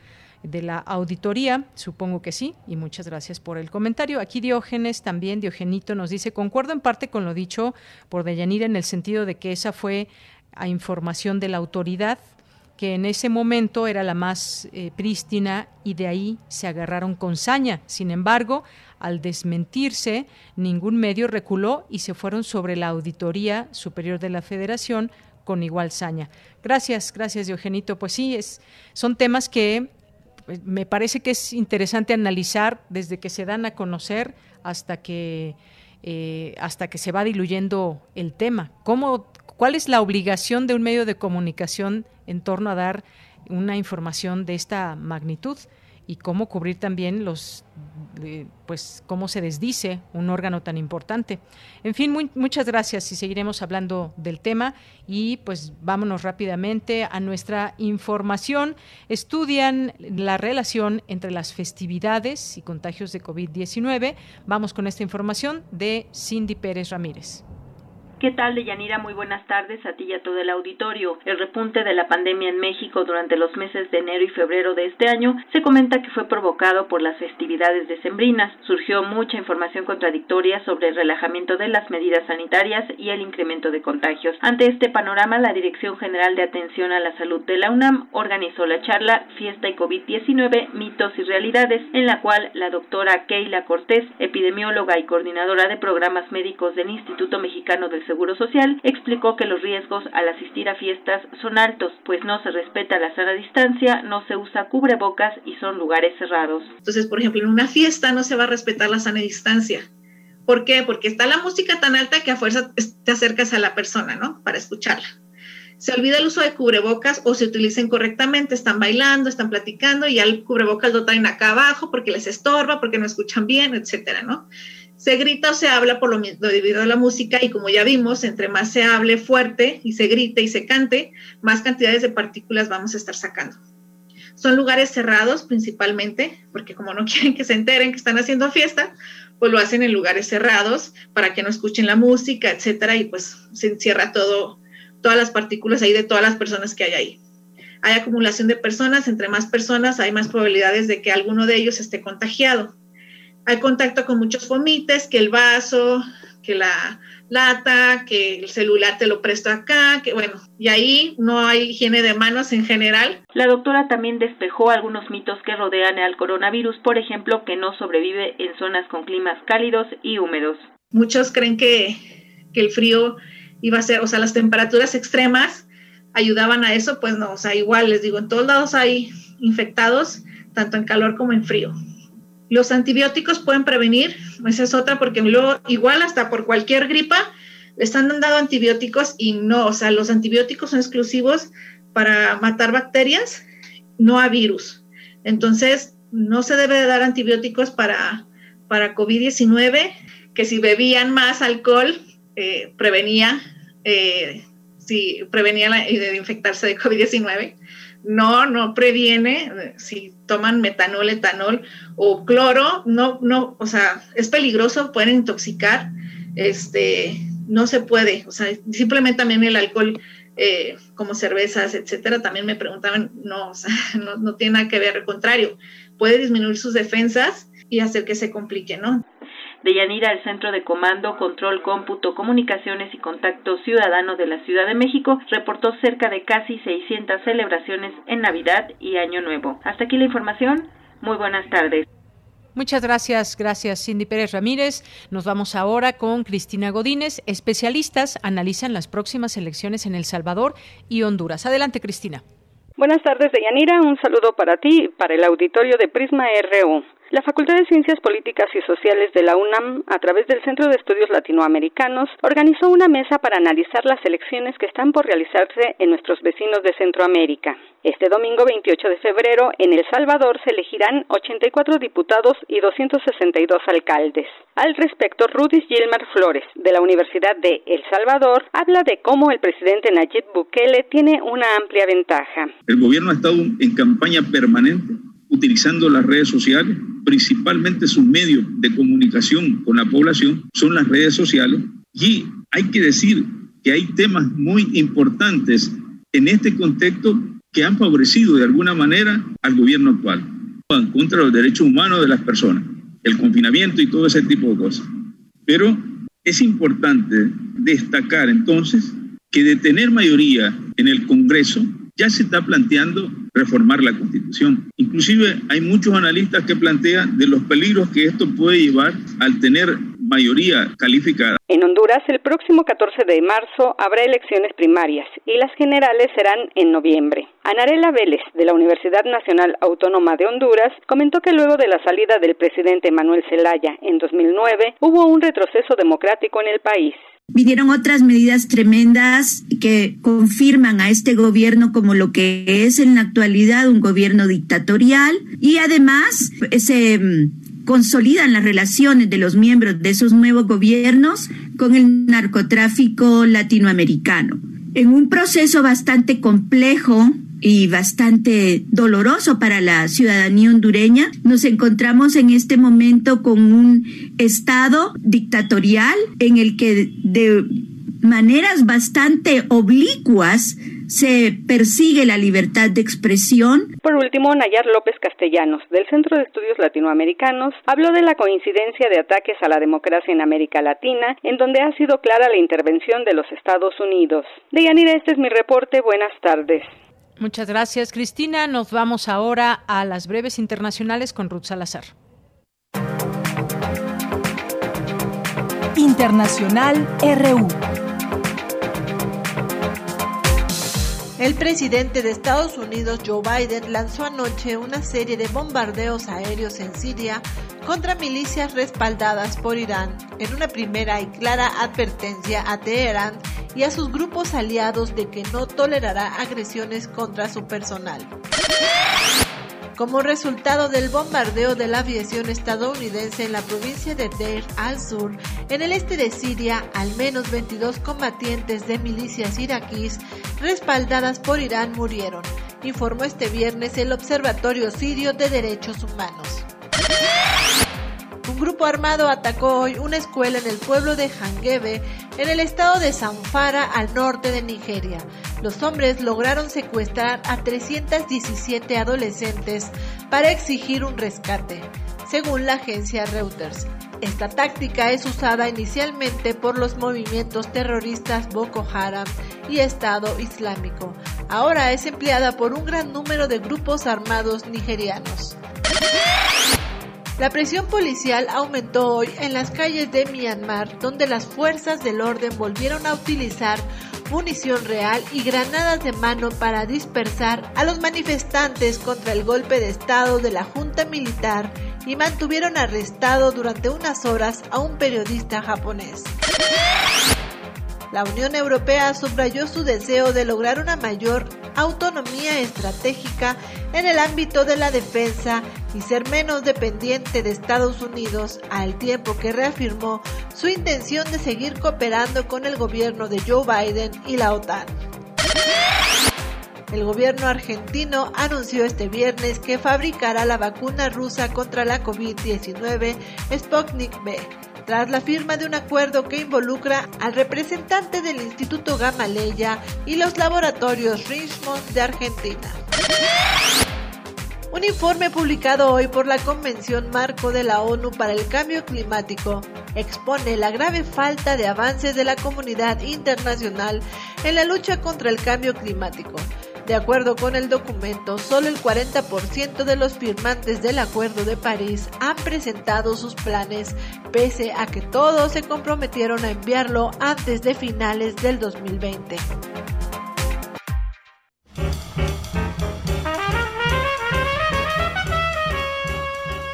de la auditoría? Supongo que sí, y muchas gracias por el comentario. Aquí Diógenes también, Diogenito nos dice, concuerdo en parte con lo dicho por Deyanira en el sentido de que esa fue a información de la autoridad, que en ese momento era la más eh, prístina y de ahí se agarraron con saña. Sin embargo, al desmentirse, ningún medio reculó y se fueron sobre la Auditoría Superior de la Federación con igual saña. Gracias, gracias Diogenito. Pues sí, es, son temas que me parece que es interesante analizar desde que se dan a conocer hasta que eh, hasta que se va diluyendo el tema. ¿Cómo, ¿Cuál es la obligación de un medio de comunicación en torno a dar una información de esta magnitud? Y cómo cubrir también los pues cómo se desdice un órgano tan importante. En fin, muchas gracias y seguiremos hablando del tema y pues vámonos rápidamente a nuestra información. Estudian la relación entre las festividades y contagios de COVID-19. Vamos con esta información de Cindy Pérez Ramírez. ¿Qué tal, Deyanira? Muy buenas tardes a ti y a todo el auditorio. El repunte de la pandemia en México durante los meses de enero y febrero de este año se comenta que fue provocado por las festividades decembrinas. Surgió mucha información contradictoria sobre el relajamiento de las medidas sanitarias y el incremento de contagios. Ante este panorama, la Dirección General de Atención a la Salud de la UNAM organizó la charla Fiesta y COVID-19, mitos y realidades, en la cual la doctora Keila Cortés, epidemióloga y coordinadora de programas médicos del Instituto Mexicano del Seguro Social, explicó que los riesgos al asistir a fiestas son altos, pues no se respeta la sana distancia, no se usa cubrebocas y son lugares cerrados. Entonces, por ejemplo, en una fiesta no se va a respetar la sana distancia. ¿Por qué? Porque está la música tan alta que a fuerza te acercas a la persona, ¿no? Para escucharla. se olvida el uso de cubrebocas o se utiliza incorrectamente, están bailando, están platicando y ya el cubrebocas lo traen acá abajo porque les estorba, porque no escuchan bien, etcétera, ¿no? Se grita o se habla por lo, lo debido a la música y como ya vimos, entre más se hable fuerte y se grite y se cante, más cantidades de partículas vamos a estar sacando. Son lugares cerrados principalmente, porque como no quieren que se enteren que están haciendo fiesta, pues lo hacen en lugares cerrados para que no escuchen la música, etcétera, y pues se encierra todo todas las partículas ahí de todas las personas que hay ahí. Hay acumulación de personas, entre más personas hay más probabilidades de que alguno de ellos esté contagiado. Hay contacto con muchos fomites, que el vaso, que la lata, que el celular te lo presto acá, que bueno, y ahí no hay higiene de manos en general. La doctora también despejó algunos mitos que rodean al coronavirus, por ejemplo, que no sobrevive en zonas con climas cálidos y húmedos. Muchos creen que, que el frío iba a ser, o sea, las temperaturas extremas ayudaban a eso, pues no, o sea, igual les digo, en todos lados hay infectados, tanto en calor como en frío. Los antibióticos pueden prevenir, esa es otra, porque luego, igual hasta por cualquier gripa, le están dando antibióticos y no, o sea, los antibióticos son exclusivos para matar bacterias, no a virus. Entonces, no se debe de dar antibióticos para, para COVID-19, que si bebían más alcohol, eh, prevenía, eh, si prevenía de infectarse de COVID-19. No, no previene. Si toman metanol, etanol o cloro, no, no, o sea, es peligroso, pueden intoxicar. Este, no se puede, o sea, simplemente también el alcohol, eh, como cervezas, etcétera, también me preguntaban, no, o sea, no, no tiene nada que ver, al contrario, puede disminuir sus defensas y hacer que se complique, ¿no? De Yanira al Centro de Comando, Control, Cómputo, Comunicaciones y Contacto Ciudadano de la Ciudad de México, reportó cerca de casi 600 celebraciones en Navidad y Año Nuevo. Hasta aquí la información. Muy buenas tardes. Muchas gracias, gracias Cindy Pérez Ramírez. Nos vamos ahora con Cristina Godínez. Especialistas analizan las próximas elecciones en El Salvador y Honduras. Adelante, Cristina. Buenas tardes, Deyanira. Un saludo para ti y para el auditorio de Prisma RU. La Facultad de Ciencias Políticas y Sociales de la UNAM, a través del Centro de Estudios Latinoamericanos, organizó una mesa para analizar las elecciones que están por realizarse en nuestros vecinos de Centroamérica. Este domingo 28 de febrero, en El Salvador, se elegirán 84 diputados y 262 alcaldes. Al respecto, Rudy Gilmar Flores, de la Universidad de El Salvador, habla de cómo el presidente Nayib Bukele tiene una amplia ventaja. El gobierno ha estado en campaña permanente utilizando las redes sociales, principalmente sus medios de comunicación con la población son las redes sociales. Y hay que decir que hay temas muy importantes en este contexto que han favorecido de alguna manera al gobierno actual, en contra los derechos humanos de las personas, el confinamiento y todo ese tipo de cosas. Pero es importante destacar entonces que de tener mayoría en el Congreso, ya se está planteando reformar la Constitución. Inclusive hay muchos analistas que plantean de los peligros que esto puede llevar al tener mayoría calificada. En Honduras, el próximo 14 de marzo habrá elecciones primarias y las generales serán en noviembre. Anarela Vélez, de la Universidad Nacional Autónoma de Honduras, comentó que luego de la salida del presidente Manuel Zelaya en 2009, hubo un retroceso democrático en el país. Vinieron otras medidas tremendas que confirman a este gobierno como lo que es en la actualidad un gobierno dictatorial y además se mm, consolidan las relaciones de los miembros de esos nuevos gobiernos con el narcotráfico latinoamericano. En un proceso bastante complejo y bastante doloroso para la ciudadanía hondureña. Nos encontramos en este momento con un Estado dictatorial en el que de maneras bastante oblicuas se persigue la libertad de expresión. Por último, Nayar López Castellanos, del Centro de Estudios Latinoamericanos, habló de la coincidencia de ataques a la democracia en América Latina, en donde ha sido clara la intervención de los Estados Unidos. Deyanira, este es mi reporte. Buenas tardes. Muchas gracias, Cristina. Nos vamos ahora a las breves internacionales con Ruth Salazar. Internacional RU. El presidente de Estados Unidos, Joe Biden, lanzó anoche una serie de bombardeos aéreos en Siria contra milicias respaldadas por Irán, en una primera y clara advertencia a Teherán y a sus grupos aliados de que no tolerará agresiones contra su personal. Como resultado del bombardeo de la aviación estadounidense en la provincia de Deir al-Sur, en el este de Siria, al menos 22 combatientes de milicias iraquíes respaldadas por Irán murieron, informó este viernes el Observatorio Sirio de Derechos Humanos. Un grupo armado atacó hoy una escuela en el pueblo de Hangebe, en el estado de Zamfara, al norte de Nigeria. Los hombres lograron secuestrar a 317 adolescentes para exigir un rescate, según la agencia Reuters. Esta táctica es usada inicialmente por los movimientos terroristas Boko Haram y Estado Islámico. Ahora es empleada por un gran número de grupos armados nigerianos. La presión policial aumentó hoy en las calles de Myanmar, donde las fuerzas del orden volvieron a utilizar munición real y granadas de mano para dispersar a los manifestantes contra el golpe de Estado de la Junta Militar y mantuvieron arrestado durante unas horas a un periodista japonés. La Unión Europea subrayó su deseo de lograr una mayor autonomía estratégica en el ámbito de la defensa y ser menos dependiente de Estados Unidos, al tiempo que reafirmó su intención de seguir cooperando con el gobierno de Joe Biden y la OTAN. El gobierno argentino anunció este viernes que fabricará la vacuna rusa contra la COVID-19 Sputnik V tras la firma de un acuerdo que involucra al representante del Instituto Gamaleya y los laboratorios Richmond de Argentina. Un informe publicado hoy por la Convención Marco de la ONU para el Cambio Climático expone la grave falta de avances de la comunidad internacional en la lucha contra el cambio climático, de acuerdo con el documento, solo el 40% de los firmantes del Acuerdo de París han presentado sus planes, pese a que todos se comprometieron a enviarlo antes de finales del 2020.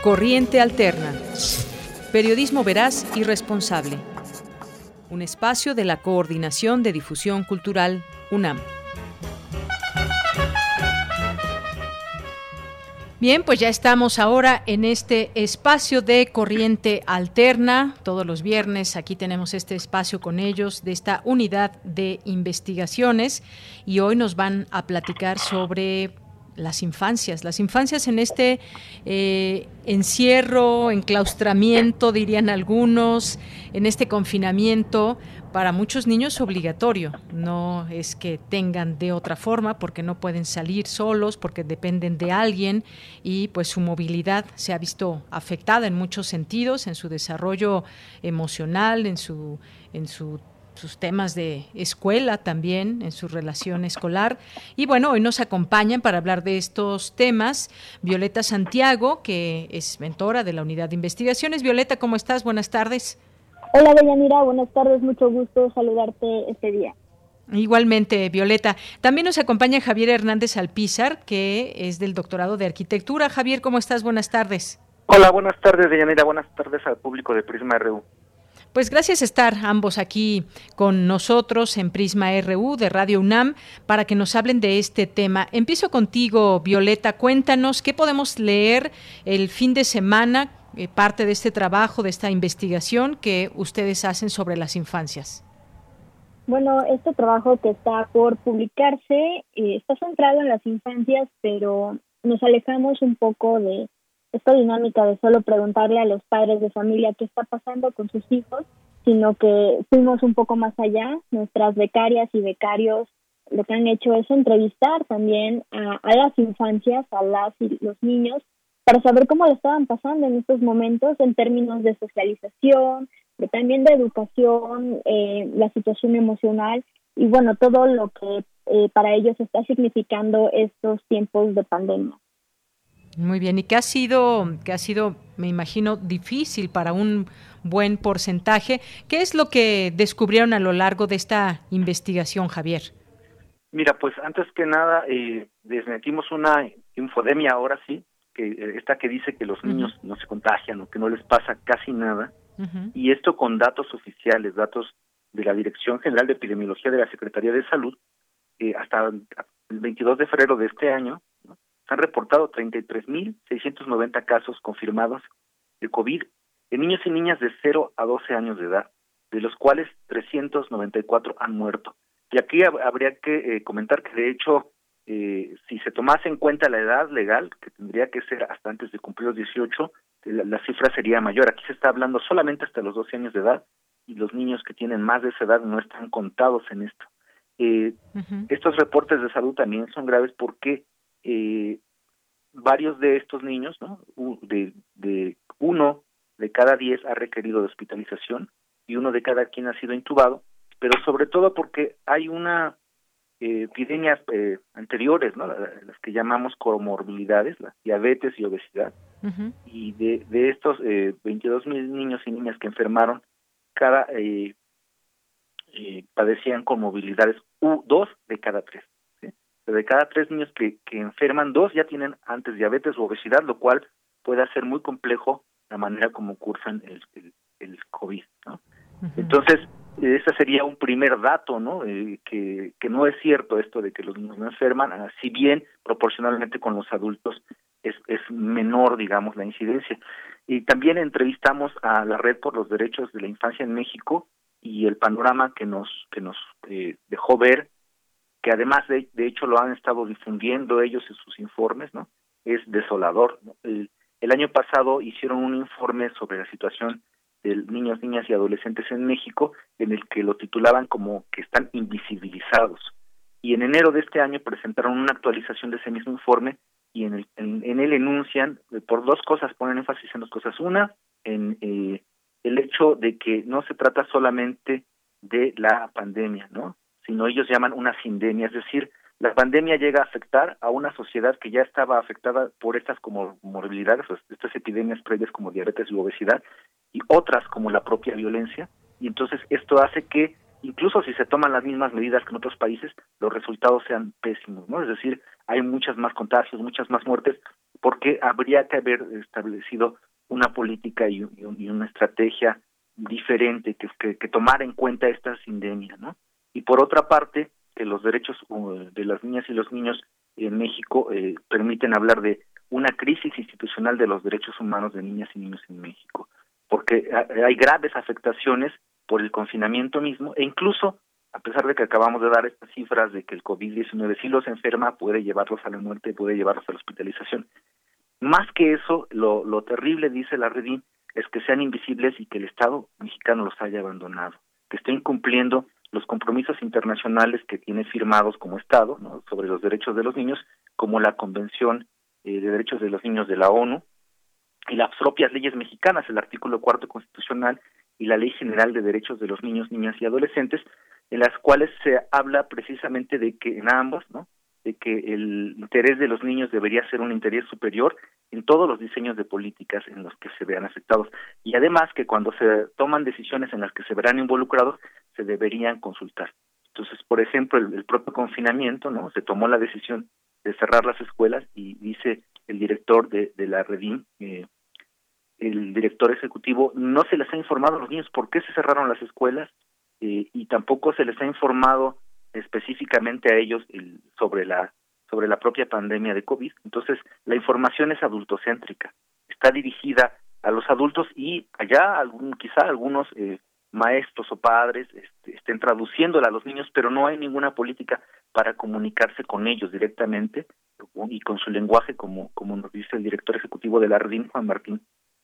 Corriente Alterna. Periodismo veraz y responsable. Un espacio de la Coordinación de Difusión Cultural, UNAM. Bien, pues ya estamos ahora en este espacio de corriente alterna. Todos los viernes aquí tenemos este espacio con ellos de esta unidad de investigaciones y hoy nos van a platicar sobre las infancias, las infancias en este eh, encierro, enclaustramiento, dirían algunos, en este confinamiento, para muchos niños obligatorio. No es que tengan de otra forma porque no pueden salir solos, porque dependen de alguien y pues su movilidad se ha visto afectada en muchos sentidos, en su desarrollo emocional, en su en su sus temas de escuela también, en su relación escolar. Y bueno, hoy nos acompañan para hablar de estos temas Violeta Santiago, que es mentora de la Unidad de Investigaciones. Violeta, ¿cómo estás? Buenas tardes. Hola, Deyanira, buenas tardes, mucho gusto saludarte este día. Igualmente, Violeta. También nos acompaña Javier Hernández Alpizar, que es del doctorado de arquitectura. Javier, ¿cómo estás? Buenas tardes. Hola, buenas tardes, Deyanira. Buenas tardes al público de Prisma RU. Pues gracias a estar ambos aquí con nosotros en Prisma RU de Radio UNAM para que nos hablen de este tema. Empiezo contigo, Violeta. Cuéntanos qué podemos leer el fin de semana eh, parte de este trabajo, de esta investigación que ustedes hacen sobre las infancias? Bueno, este trabajo que está por publicarse eh, está centrado en las infancias, pero nos alejamos un poco de esta dinámica de solo preguntarle a los padres de familia qué está pasando con sus hijos, sino que fuimos un poco más allá. Nuestras becarias y becarios lo que han hecho es entrevistar también a, a las infancias, a las y los niños para saber cómo lo estaban pasando en estos momentos en términos de socialización, de también de educación, eh, la situación emocional y bueno, todo lo que eh, para ellos está significando estos tiempos de pandemia. Muy bien, y qué ha sido, que ha sido, me imagino, difícil para un buen porcentaje. ¿Qué es lo que descubrieron a lo largo de esta investigación, Javier? Mira, pues antes que nada, eh, desmentimos una infodemia ahora sí, que eh, esta que dice que los niños no se contagian o que no les pasa casi nada y esto con datos oficiales, datos de la Dirección General de Epidemiología de la Secretaría de Salud, eh, hasta el 22 de febrero de este año, se han reportado 33.690 casos confirmados de COVID en niños y niñas de 0 a 12 años de edad, de los cuales 394 han muerto. Y aquí habría que eh, comentar que, de hecho, eh, si se tomase en cuenta la edad legal, que tendría que ser hasta antes de cumplir los 18, la, la, cifra sería mayor. Aquí se está hablando solamente hasta los 12 años de edad y los niños que tienen más de esa edad no están contados en esto. Eh, Estos reportes de salud también son graves porque eh, varios de estos niños, ¿no? de, de uno de cada diez ha requerido de hospitalización y uno de cada quien ha sido intubado, pero sobre todo porque hay una eh, epidemias eh, anteriores, ¿no? las que llamamos comorbilidades, la diabetes y obesidad, y de, de estos eh, 22 mil niños y niñas que enfermaron, cada eh, eh, padecían comorbilidades, u dos de cada tres. De cada tres niños que, que enferman, dos ya tienen antes diabetes u obesidad, lo cual puede hacer muy complejo la manera como cursan el, el, el COVID. ¿no? Entonces, ese sería un primer dato, ¿no? Eh, que, que no es cierto esto de que los niños no enferman, ah, si bien proporcionalmente con los adultos es, es menor, digamos, la incidencia. Y también entrevistamos a la Red por los Derechos de la Infancia en México y el panorama que nos que nos eh, dejó ver, que además de, de hecho lo han estado difundiendo ellos en sus informes, ¿no? Es desolador. El, el año pasado hicieron un informe sobre la situación de niños, niñas y adolescentes en México, en el que lo titulaban como que están invisibilizados. Y en enero de este año presentaron una actualización de ese mismo informe y en, el, en, en él enuncian, eh, por dos cosas, ponen énfasis en dos cosas. Una, en eh, el hecho de que no se trata solamente de la pandemia, ¿no? Sino ellos llaman una sindemia, es decir, la pandemia llega a afectar a una sociedad que ya estaba afectada por estas comorbilidades, estas epidemias previas como diabetes y obesidad, y otras como la propia violencia, y entonces esto hace que incluso si se toman las mismas medidas que en otros países, los resultados sean pésimos, ¿no? Es decir, hay muchas más contagios, muchas más muertes, porque habría que haber establecido una política y, una estrategia diferente que, que, tomara en cuenta esta sindemia, ¿no? Y por otra parte, que los derechos uh, de las niñas y los niños en México eh, permiten hablar de una crisis institucional de los derechos humanos de niñas y niños en México, porque hay graves afectaciones por el confinamiento mismo e incluso a pesar de que acabamos de dar estas cifras de que el COVID-19 si los enferma puede llevarlos a la muerte, puede llevarlos a la hospitalización. Más que eso, lo, lo terrible, dice la Redín, es que sean invisibles y que el Estado mexicano los haya abandonado, que esté incumpliendo los compromisos internacionales que tiene firmados como Estado ¿no? sobre los derechos de los niños, como la Convención eh, de Derechos de los Niños de la ONU y las propias leyes mexicanas, el artículo cuarto constitucional y la Ley General de Derechos de los Niños, Niñas y Adolescentes, en las cuales se habla precisamente de que en ambos, ¿no? De que el interés de los niños debería ser un interés superior en todos los diseños de políticas en los que se vean afectados y además que cuando se toman decisiones en las que se verán involucrados se deberían consultar. Entonces, por ejemplo, el, propio confinamiento, ¿no? Se tomó la decisión de cerrar las escuelas y dice el director de, de la Redim, eh, el director ejecutivo, no se les ha informado a los niños por qué se cerraron las escuelas eh, y tampoco se les ha informado específicamente a ellos el, sobre la sobre la propia pandemia de COVID. Entonces, la información es adultocéntrica, está dirigida a los adultos y allá algún, quizá algunos eh, maestros o padres este, estén traduciéndola a los niños, pero no hay ninguna política para comunicarse con ellos directamente y con su lenguaje, como, como nos dice el director ejecutivo de la REDIM, Juan Martín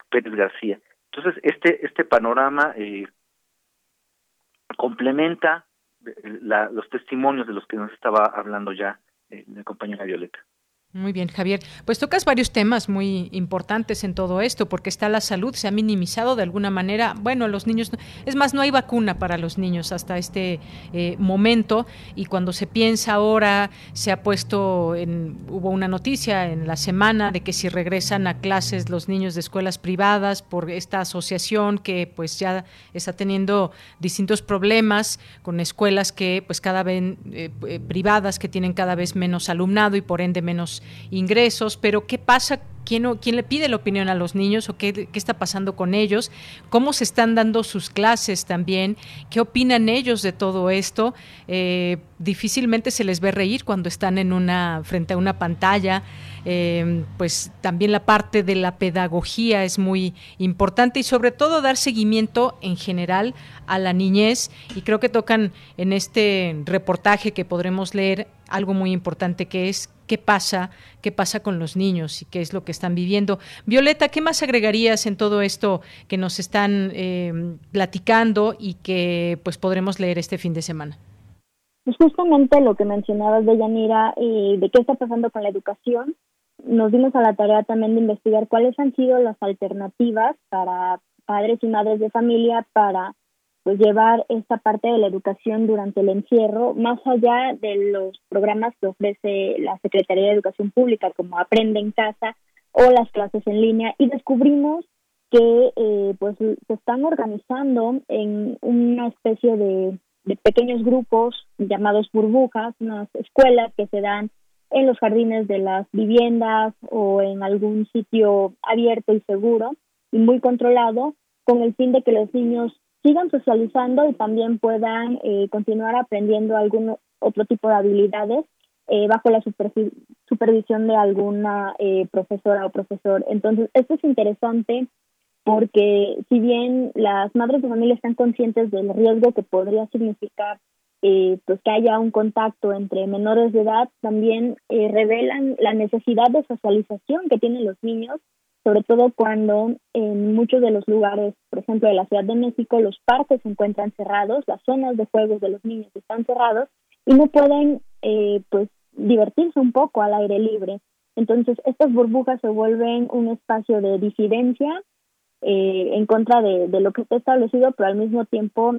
Pérez García. Entonces, este, este panorama eh, complementa la, los testimonios de los que nos estaba hablando ya eh, la compañera Violeta. Muy bien, Javier. Pues tocas varios temas muy importantes en todo esto, porque está la salud, se ha minimizado de alguna manera. Bueno, los niños, es más, no hay vacuna para los niños hasta este eh, momento, y cuando se piensa ahora, se ha puesto, en, hubo una noticia en la semana de que si regresan a clases los niños de escuelas privadas por esta asociación que pues ya está teniendo distintos problemas con escuelas que pues cada vez eh, privadas que tienen cada vez menos alumnado y por ende menos ingresos, pero ¿qué pasa quién, quién le pide la opinión a los niños o qué, qué, está pasando con ellos, cómo se están dando sus clases también, qué opinan ellos de todo esto. Eh, difícilmente se les ve reír cuando están en una frente a una pantalla. Eh, pues también la parte de la pedagogía es muy importante y sobre todo dar seguimiento en general a la niñez y creo que tocan en este reportaje que podremos leer algo muy importante que es qué pasa, qué pasa con los niños y qué es lo que están viviendo. Violeta, ¿qué más agregarías en todo esto que nos están eh, platicando y que pues podremos leer este fin de semana? Pues justamente lo que mencionabas de Yanira, eh, de qué está pasando con la educación, nos dimos a la tarea también de investigar cuáles han sido las alternativas para padres y madres de familia para pues llevar esta parte de la educación durante el encierro más allá de los programas que ofrece la Secretaría de Educación Pública como Aprende en casa o las clases en línea y descubrimos que eh, pues se están organizando en una especie de, de pequeños grupos llamados burbujas, unas escuelas que se dan en los jardines de las viviendas o en algún sitio abierto y seguro y muy controlado con el fin de que los niños sigan socializando y también puedan eh, continuar aprendiendo algún otro tipo de habilidades eh, bajo la supervisión de alguna eh, profesora o profesor. Entonces, esto es interesante porque si bien las madres de familia están conscientes del riesgo que podría significar eh, pues que haya un contacto entre menores de edad, también eh, revelan la necesidad de socialización que tienen los niños, sobre todo cuando en muchos de los lugares, por ejemplo, de la Ciudad de México, los parques se encuentran cerrados, las zonas de juegos de los niños están cerrados y no pueden eh, pues divertirse un poco al aire libre. Entonces, estas burbujas se vuelven un espacio de disidencia eh, en contra de, lo que está establecido, pero al mismo tiempo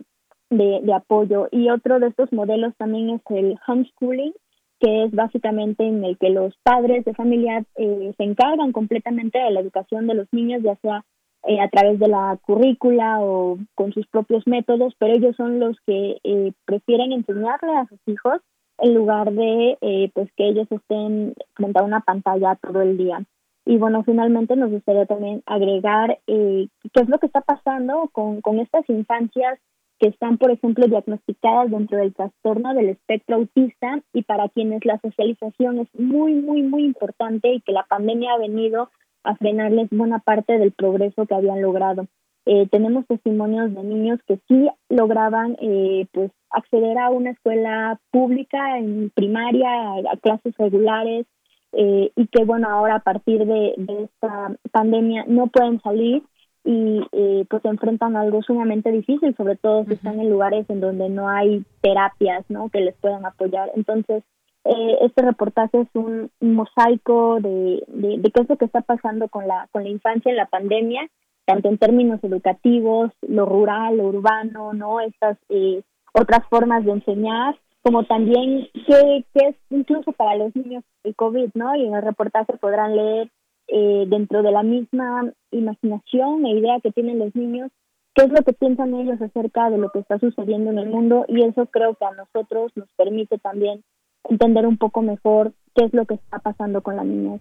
de, de apoyo. Y otro de estos modelos también es el homeschooling, que es básicamente en el que los padres de familia eh, se encargan completamente de la educación de los niños, ya sea eh, a través de la currícula o con sus propios métodos, pero ellos son los que eh, prefieren enseñarle a sus hijos en lugar de eh, pues que ellos estén frente a una pantalla todo el día. Y bueno, finalmente nos gustaría también agregar eh, qué es lo que está pasando con, con estas infancias que están, por ejemplo, diagnosticadas dentro del trastorno del espectro autista y para quienes la socialización es muy, muy, muy importante y que la pandemia ha venido a frenarles buena parte del progreso que habían logrado. Eh, tenemos testimonios de niños que sí lograban eh, pues acceder a una escuela pública en primaria, a, clases regulares, eh, y que bueno, ahora a partir de, de esta pandemia no pueden salir y eh, pues se enfrentan a algo sumamente difícil, sobre todo si están en lugares en donde no hay terapias, ¿no? Que les puedan apoyar. Entonces, eh, este reportaje es un, mosaico de, de, qué es lo que está pasando con la con la infancia en la pandemia, tanto en términos educativos, lo rural, lo urbano, ¿no? Estas eh, otras formas de enseñar, como también qué, qué es incluso para los niños el COVID, ¿no? Y en el reportaje podrán leer eh, dentro de la misma imaginación e idea que tienen los niños, qué es lo que piensan ellos acerca de lo que está sucediendo en el mundo y eso creo que a nosotros nos permite también entender un poco mejor qué es lo que está pasando con la niñez.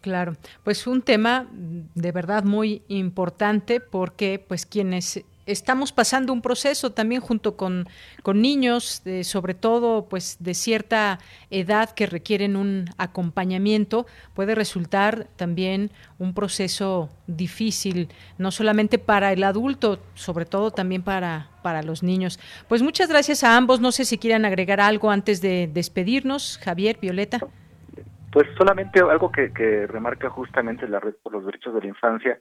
Claro, pues un tema de verdad muy importante porque pues quienes estamos pasando un proceso también junto con, con niños, sobre todo pues de cierta edad que requieren un acompañamiento, puede resultar también un proceso difícil, no solamente para el adulto, sobre todo también para, para los niños. Pues muchas gracias a ambos. No sé si quieran agregar algo antes de despedirnos, Javier, Violeta. Pues solamente algo que, que remarca justamente la Red por los Derechos de la Infancia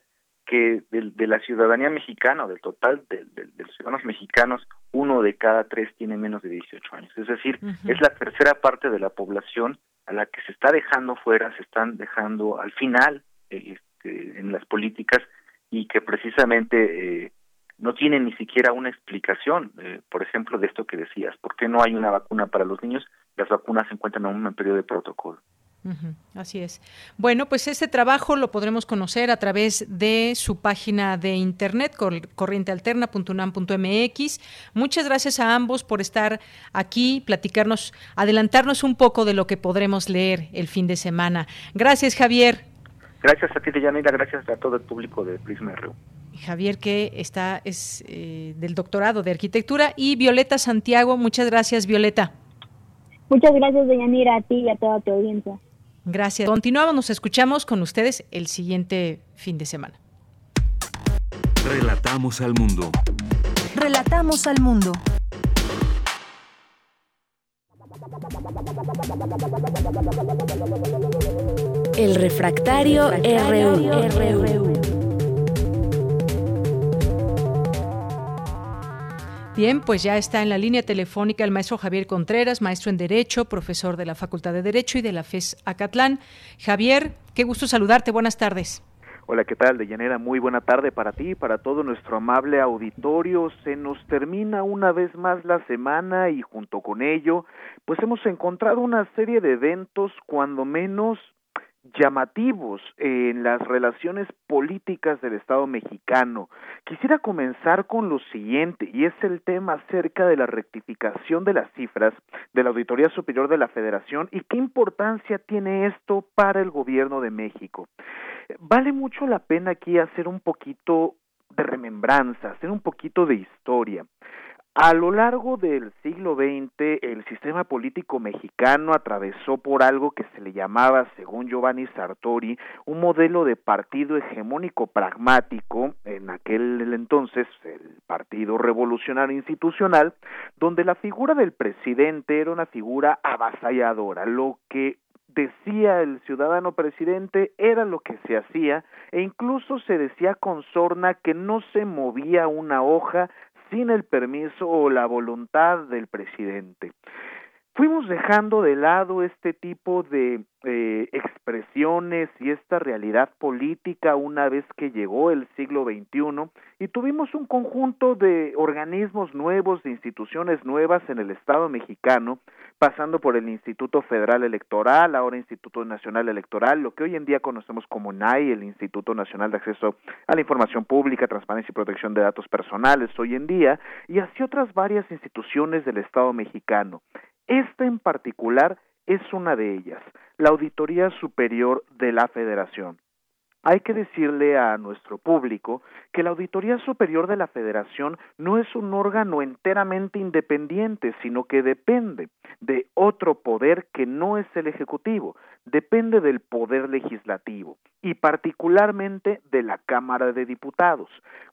que de, de, la ciudadanía mexicana o del total de, de, los ciudadanos mexicanos, uno de cada tres tiene menos de 18 años. Es decir, uh -huh. es la tercera parte de la población a la que se está dejando fuera, se están dejando al final este, en las políticas y que precisamente eh, no tienen ni siquiera una explicación, eh, por ejemplo, de esto que decías, ¿por qué no hay una vacuna para los niños? Las vacunas se encuentran aún en periodo de protocolo. Uh -huh, así es. Bueno, pues este trabajo lo podremos conocer a través de su página de internet, corrientealterna.unam.mx. Muchas gracias a ambos por estar aquí, platicarnos, adelantarnos un poco de lo que podremos leer el fin de semana. Gracias, Javier. Gracias a ti, Deyanira, gracias a todo el público de Prisma RU. Javier, que está es eh, del doctorado de arquitectura, y Violeta Santiago. Muchas gracias, Violeta. Muchas gracias, Deyanira, a ti y a toda tu audiencia. Gracias. Continuamos, nos escuchamos con ustedes el siguiente fin de semana. Relatamos al mundo. Relatamos al mundo. El refractario, RU. Bien, pues ya está en la línea telefónica el maestro Javier Contreras, maestro en Derecho, profesor de la Facultad de Derecho y de la FES Acatlán. Javier, qué gusto saludarte, buenas tardes. Hola, ¿qué tal, Deyanira? Muy buena tarde para ti y para todo nuestro amable auditorio. Se nos termina una vez más la semana y junto con ello, pues hemos encontrado una serie de eventos, cuando menos llamativos en las relaciones políticas del Estado mexicano. Quisiera comenzar con lo siguiente, y es el tema acerca de la rectificación de las cifras de la Auditoría Superior de la Federación y qué importancia tiene esto para el gobierno de México. Vale mucho la pena aquí hacer un poquito de remembranza, hacer un poquito de historia. A lo largo del siglo XX, el sistema político mexicano atravesó por algo que se le llamaba, según Giovanni Sartori, un modelo de partido hegemónico pragmático, en aquel entonces el Partido Revolucionario Institucional, donde la figura del presidente era una figura avasalladora, lo que decía el ciudadano presidente era lo que se hacía e incluso se decía con sorna que no se movía una hoja sin el permiso o la voluntad del presidente. Fuimos dejando de lado este tipo de eh, expresiones y esta realidad política una vez que llegó el siglo XXI y tuvimos un conjunto de organismos nuevos, de instituciones nuevas en el Estado mexicano, pasando por el Instituto Federal Electoral, ahora Instituto Nacional Electoral, lo que hoy en día conocemos como NAI, el Instituto Nacional de Acceso a la Información Pública, Transparencia y Protección de Datos Personales hoy en día, y así otras varias instituciones del Estado mexicano. Esta en particular es una de ellas, la Auditoría Superior de la Federación. Hay que decirle a nuestro público que la Auditoría Superior de la Federación no es un órgano enteramente independiente, sino que depende de otro poder que no es el Ejecutivo, depende del Poder Legislativo y particularmente de la Cámara de Diputados.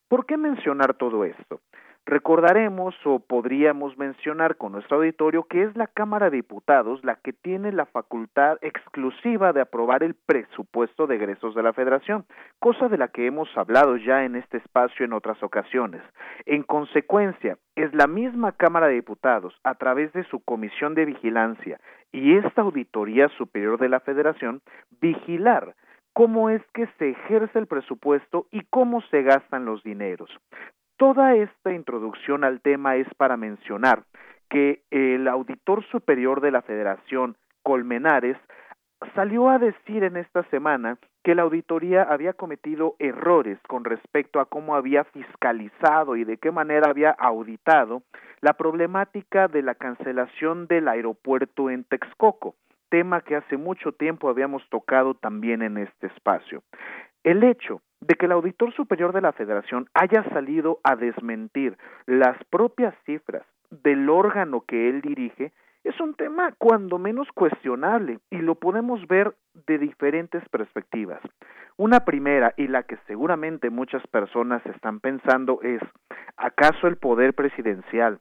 ¿Por qué mencionar todo esto? Recordaremos o podríamos mencionar con nuestro auditorio que es la Cámara de Diputados la que tiene la facultad exclusiva de aprobar el presupuesto de egresos de la Federación, cosa de la que hemos hablado ya en este espacio en otras ocasiones. En consecuencia, es la misma Cámara de Diputados, a través de su Comisión de Vigilancia y esta Auditoría Superior de la Federación, vigilar cómo es que se ejerce el presupuesto y cómo se gastan los dineros. Toda esta introducción al tema es para mencionar que el auditor superior de la Federación, Colmenares, salió a decir en esta semana que la auditoría había cometido errores con respecto a cómo había fiscalizado y de qué manera había auditado la problemática de la cancelación del aeropuerto en Texcoco, tema que hace mucho tiempo habíamos tocado también en este espacio. El hecho de que el auditor superior de la Federación haya salido a desmentir las propias cifras del órgano que él dirige es un tema cuando menos cuestionable y lo podemos ver de diferentes perspectivas. Una primera y la que seguramente muchas personas están pensando es ¿acaso el poder presidencial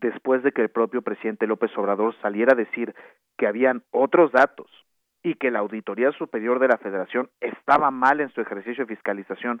después de que el propio presidente López Obrador saliera a decir que habían otros datos y que la Auditoría Superior de la Federación estaba mal en su ejercicio de fiscalización,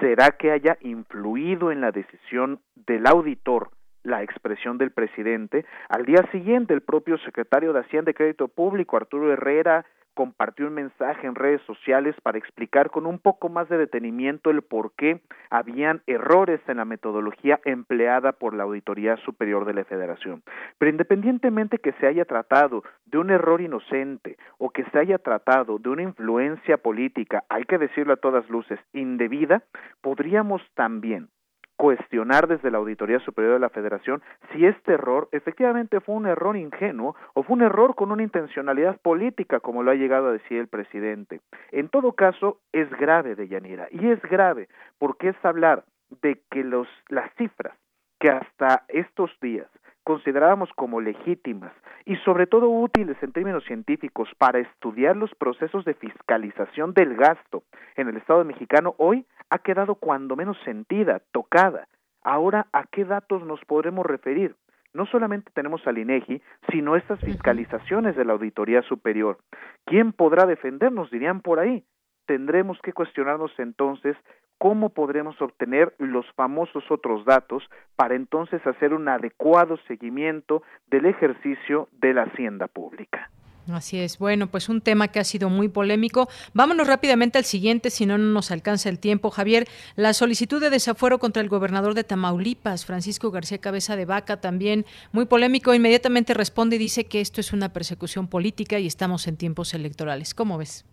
¿será que haya influido en la decisión del auditor la expresión del presidente? Al día siguiente, el propio secretario de Hacienda y Crédito Público, Arturo Herrera, compartió un mensaje en redes sociales para explicar con un poco más de detenimiento el por qué habían errores en la metodología empleada por la Auditoría Superior de la Federación. Pero independientemente que se haya tratado de un error inocente o que se haya tratado de una influencia política, hay que decirlo a todas luces, indebida, podríamos también cuestionar desde la Auditoría Superior de la Federación si este error efectivamente fue un error ingenuo o fue un error con una intencionalidad política, como lo ha llegado a decir el presidente. En todo caso, es grave, de Yanira, y es grave porque es hablar de que los, las cifras que hasta estos días considerábamos como legítimas y sobre todo útiles en términos científicos para estudiar los procesos de fiscalización del gasto en el Estado mexicano, hoy ha quedado cuando menos sentida, tocada. Ahora, ¿a qué datos nos podremos referir? No solamente tenemos al INEGI, sino estas fiscalizaciones de la Auditoría Superior. ¿Quién podrá defendernos? Dirían por ahí. Tendremos que cuestionarnos entonces cómo podremos obtener los famosos otros datos para entonces hacer un adecuado seguimiento del ejercicio de la hacienda pública. Así es. Bueno, pues un tema que ha sido muy polémico. Vámonos rápidamente al siguiente, si no, no nos alcanza el tiempo. Javier, la solicitud de desafuero contra el gobernador de Tamaulipas, Francisco García Cabeza de Vaca, también muy polémico. Inmediatamente responde y dice que esto es una persecución política y estamos en tiempos electorales. ¿Cómo ves?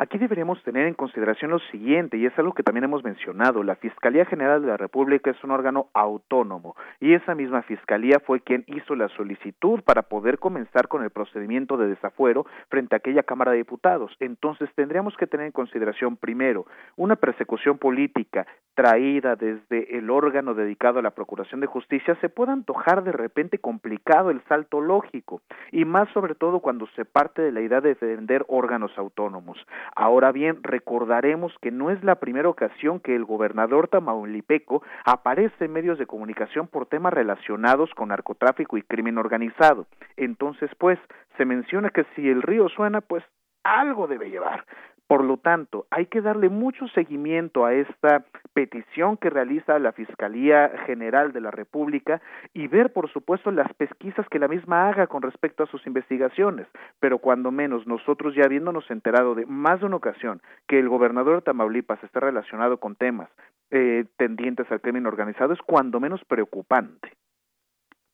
Aquí deberíamos tener en consideración lo siguiente, y es algo que también hemos mencionado, la Fiscalía General de la República es un órgano autónomo, y esa misma Fiscalía fue quien hizo la solicitud para poder comenzar con el procedimiento de desafuero frente a aquella Cámara de Diputados. Entonces tendríamos que tener en consideración primero una persecución política traída desde el órgano dedicado a la Procuración de Justicia, se puede antojar de repente complicado el salto lógico, y más sobre todo cuando se parte de la idea de defender órganos autónomos. Ahora bien, recordaremos que no es la primera ocasión que el gobernador tamaulipeco aparece en medios de comunicación por temas relacionados con narcotráfico y crimen organizado. Entonces, pues, se menciona que si el río suena, pues algo debe llevar. Por lo tanto, hay que darle mucho seguimiento a esta petición que realiza la Fiscalía General de la República y ver, por supuesto, las pesquisas que la misma haga con respecto a sus investigaciones. Pero cuando menos nosotros ya habiéndonos enterado de más de una ocasión que el gobernador de Tamaulipas está relacionado con temas eh, tendientes al crimen organizado, es cuando menos preocupante.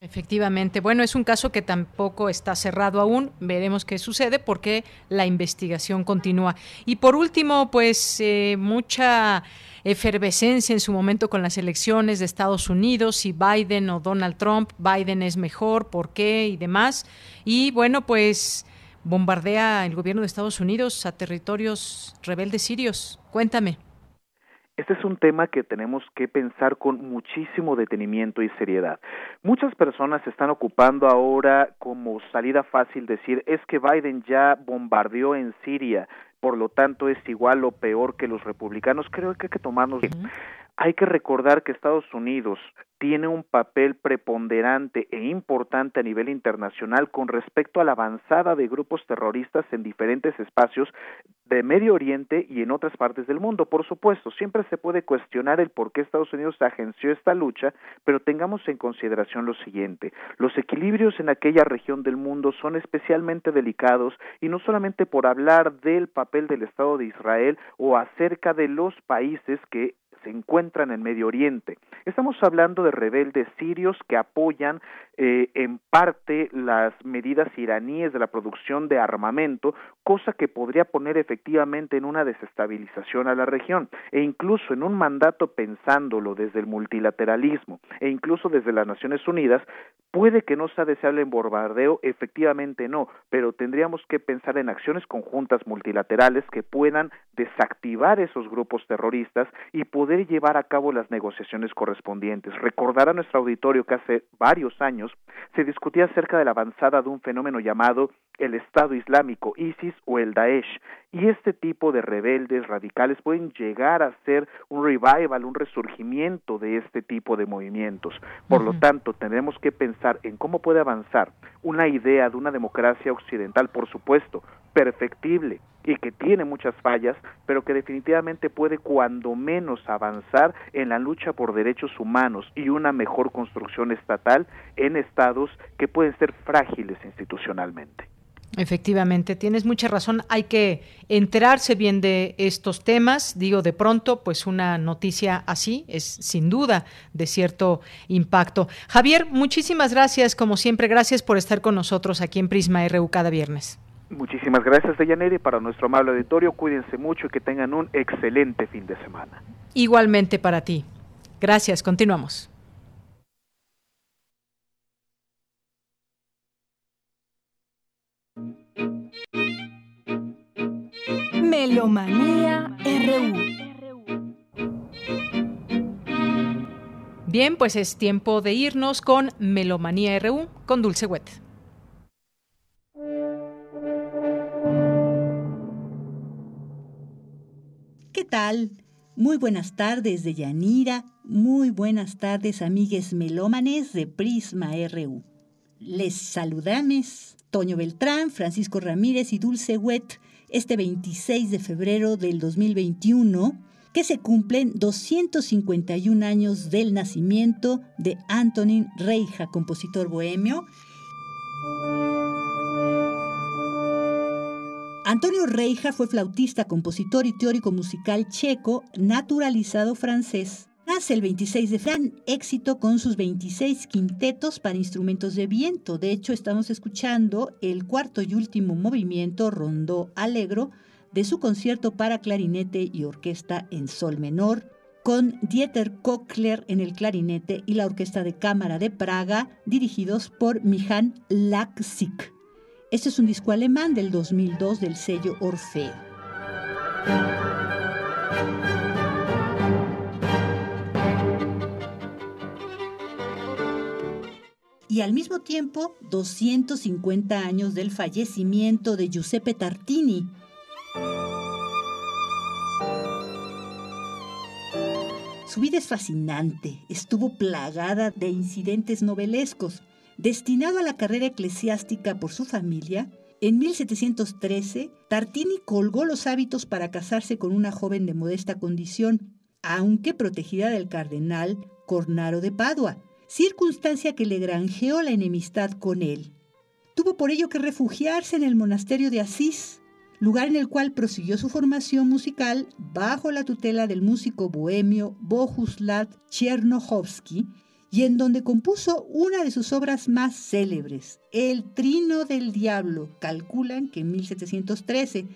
Efectivamente. Bueno, es un caso que tampoco está cerrado aún. Veremos qué sucede porque la investigación continúa. Y por último, pues eh, mucha efervescencia en su momento con las elecciones de Estados Unidos, si Biden o Donald Trump, Biden es mejor, por qué y demás. Y bueno, pues bombardea el gobierno de Estados Unidos a territorios rebeldes sirios. Cuéntame. Este es un tema que tenemos que pensar con muchísimo detenimiento y seriedad. Muchas personas están ocupando ahora como salida fácil decir es que Biden ya bombardeó en Siria, por lo tanto es igual o peor que los republicanos. Creo que hay que tomarnos hay que recordar que Estados Unidos tiene un papel preponderante e importante a nivel internacional con respecto a la avanzada de grupos terroristas en diferentes espacios de Medio Oriente y en otras partes del mundo. Por supuesto, siempre se puede cuestionar el por qué Estados Unidos agenció esta lucha, pero tengamos en consideración lo siguiente. Los equilibrios en aquella región del mundo son especialmente delicados y no solamente por hablar del papel del Estado de Israel o acerca de los países que se encuentran en Medio Oriente. Estamos hablando de rebeldes sirios que apoyan eh, en parte las medidas iraníes de la producción de armamento, cosa que podría poner efectivamente en una desestabilización a la región, e incluso en un mandato pensándolo desde el multilateralismo e incluso desde las Naciones Unidas, puede que no sea deseable en bombardeo, efectivamente no, pero tendríamos que pensar en acciones conjuntas multilaterales que puedan desactivar esos grupos terroristas y poder llevar a cabo las negociaciones correspondientes. Recordar a nuestro auditorio que hace varios años se discutía acerca de la avanzada de un fenómeno llamado el Estado Islámico, ISIS o el Daesh, y este tipo de rebeldes radicales pueden llegar a ser un revival, un resurgimiento de este tipo de movimientos. Por lo tanto, tenemos que pensar en cómo puede avanzar una idea de una democracia occidental, por supuesto, perfectible y que tiene muchas fallas, pero que definitivamente puede cuando menos avanzar en la lucha por derechos humanos y una mejor construcción estatal en estados que pueden ser frágiles institucionalmente. Efectivamente, tienes mucha razón. Hay que enterarse bien de estos temas. Digo, de pronto, pues una noticia así es sin duda de cierto impacto. Javier, muchísimas gracias, como siempre. Gracias por estar con nosotros aquí en Prisma RU cada viernes. Muchísimas gracias, Deyaneri. Para nuestro amable auditorio, cuídense mucho y que tengan un excelente fin de semana. Igualmente para ti. Gracias, continuamos. Melomanía RU. Bien, pues es tiempo de irnos con Melomanía RU con Dulce Wet. ¿Qué tal? Muy buenas tardes de Yanira, muy buenas tardes amigues melómanes de Prisma RU. Les saludamos Toño Beltrán, Francisco Ramírez y Dulce Wet este 26 de febrero del 2021, que se cumplen 251 años del nacimiento de Antonín Reija, compositor bohemio. Antonio Reija fue flautista, compositor y teórico musical checo, naturalizado francés. El 26 de gran éxito con sus 26 quintetos para instrumentos de viento. De hecho, estamos escuchando el cuarto y último movimiento rondó alegro de su concierto para clarinete y orquesta en sol menor, con Dieter Kochler en el clarinete y la Orquesta de Cámara de Praga, dirigidos por Mijan Laksik. Este es un disco alemán del 2002 del sello Orfeo. Y al mismo tiempo 250 años del fallecimiento de Giuseppe Tartini. Su vida es fascinante, estuvo plagada de incidentes novelescos. Destinado a la carrera eclesiástica por su familia, en 1713 Tartini colgó los hábitos para casarse con una joven de modesta condición, aunque protegida del cardenal Cornaro de Padua, circunstancia que le granjeó la enemistad con él. Tuvo por ello que refugiarse en el monasterio de Asís, lugar en el cual prosiguió su formación musical bajo la tutela del músico bohemio Bohuslav Chernohovsky y en donde compuso una de sus obras más célebres, El Trino del Diablo. Calculan que en 1713.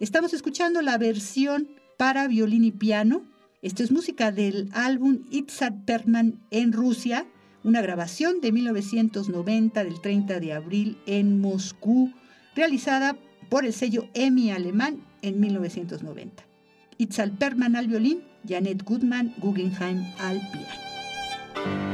Estamos escuchando la versión para violín y piano. Esto es música del álbum Itzad Perman en Rusia, una grabación de 1990 del 30 de abril en Moscú, realizada por el sello EMI alemán en 1990. Itzal Perman al violín, Janet Goodman Guggenheim al piano.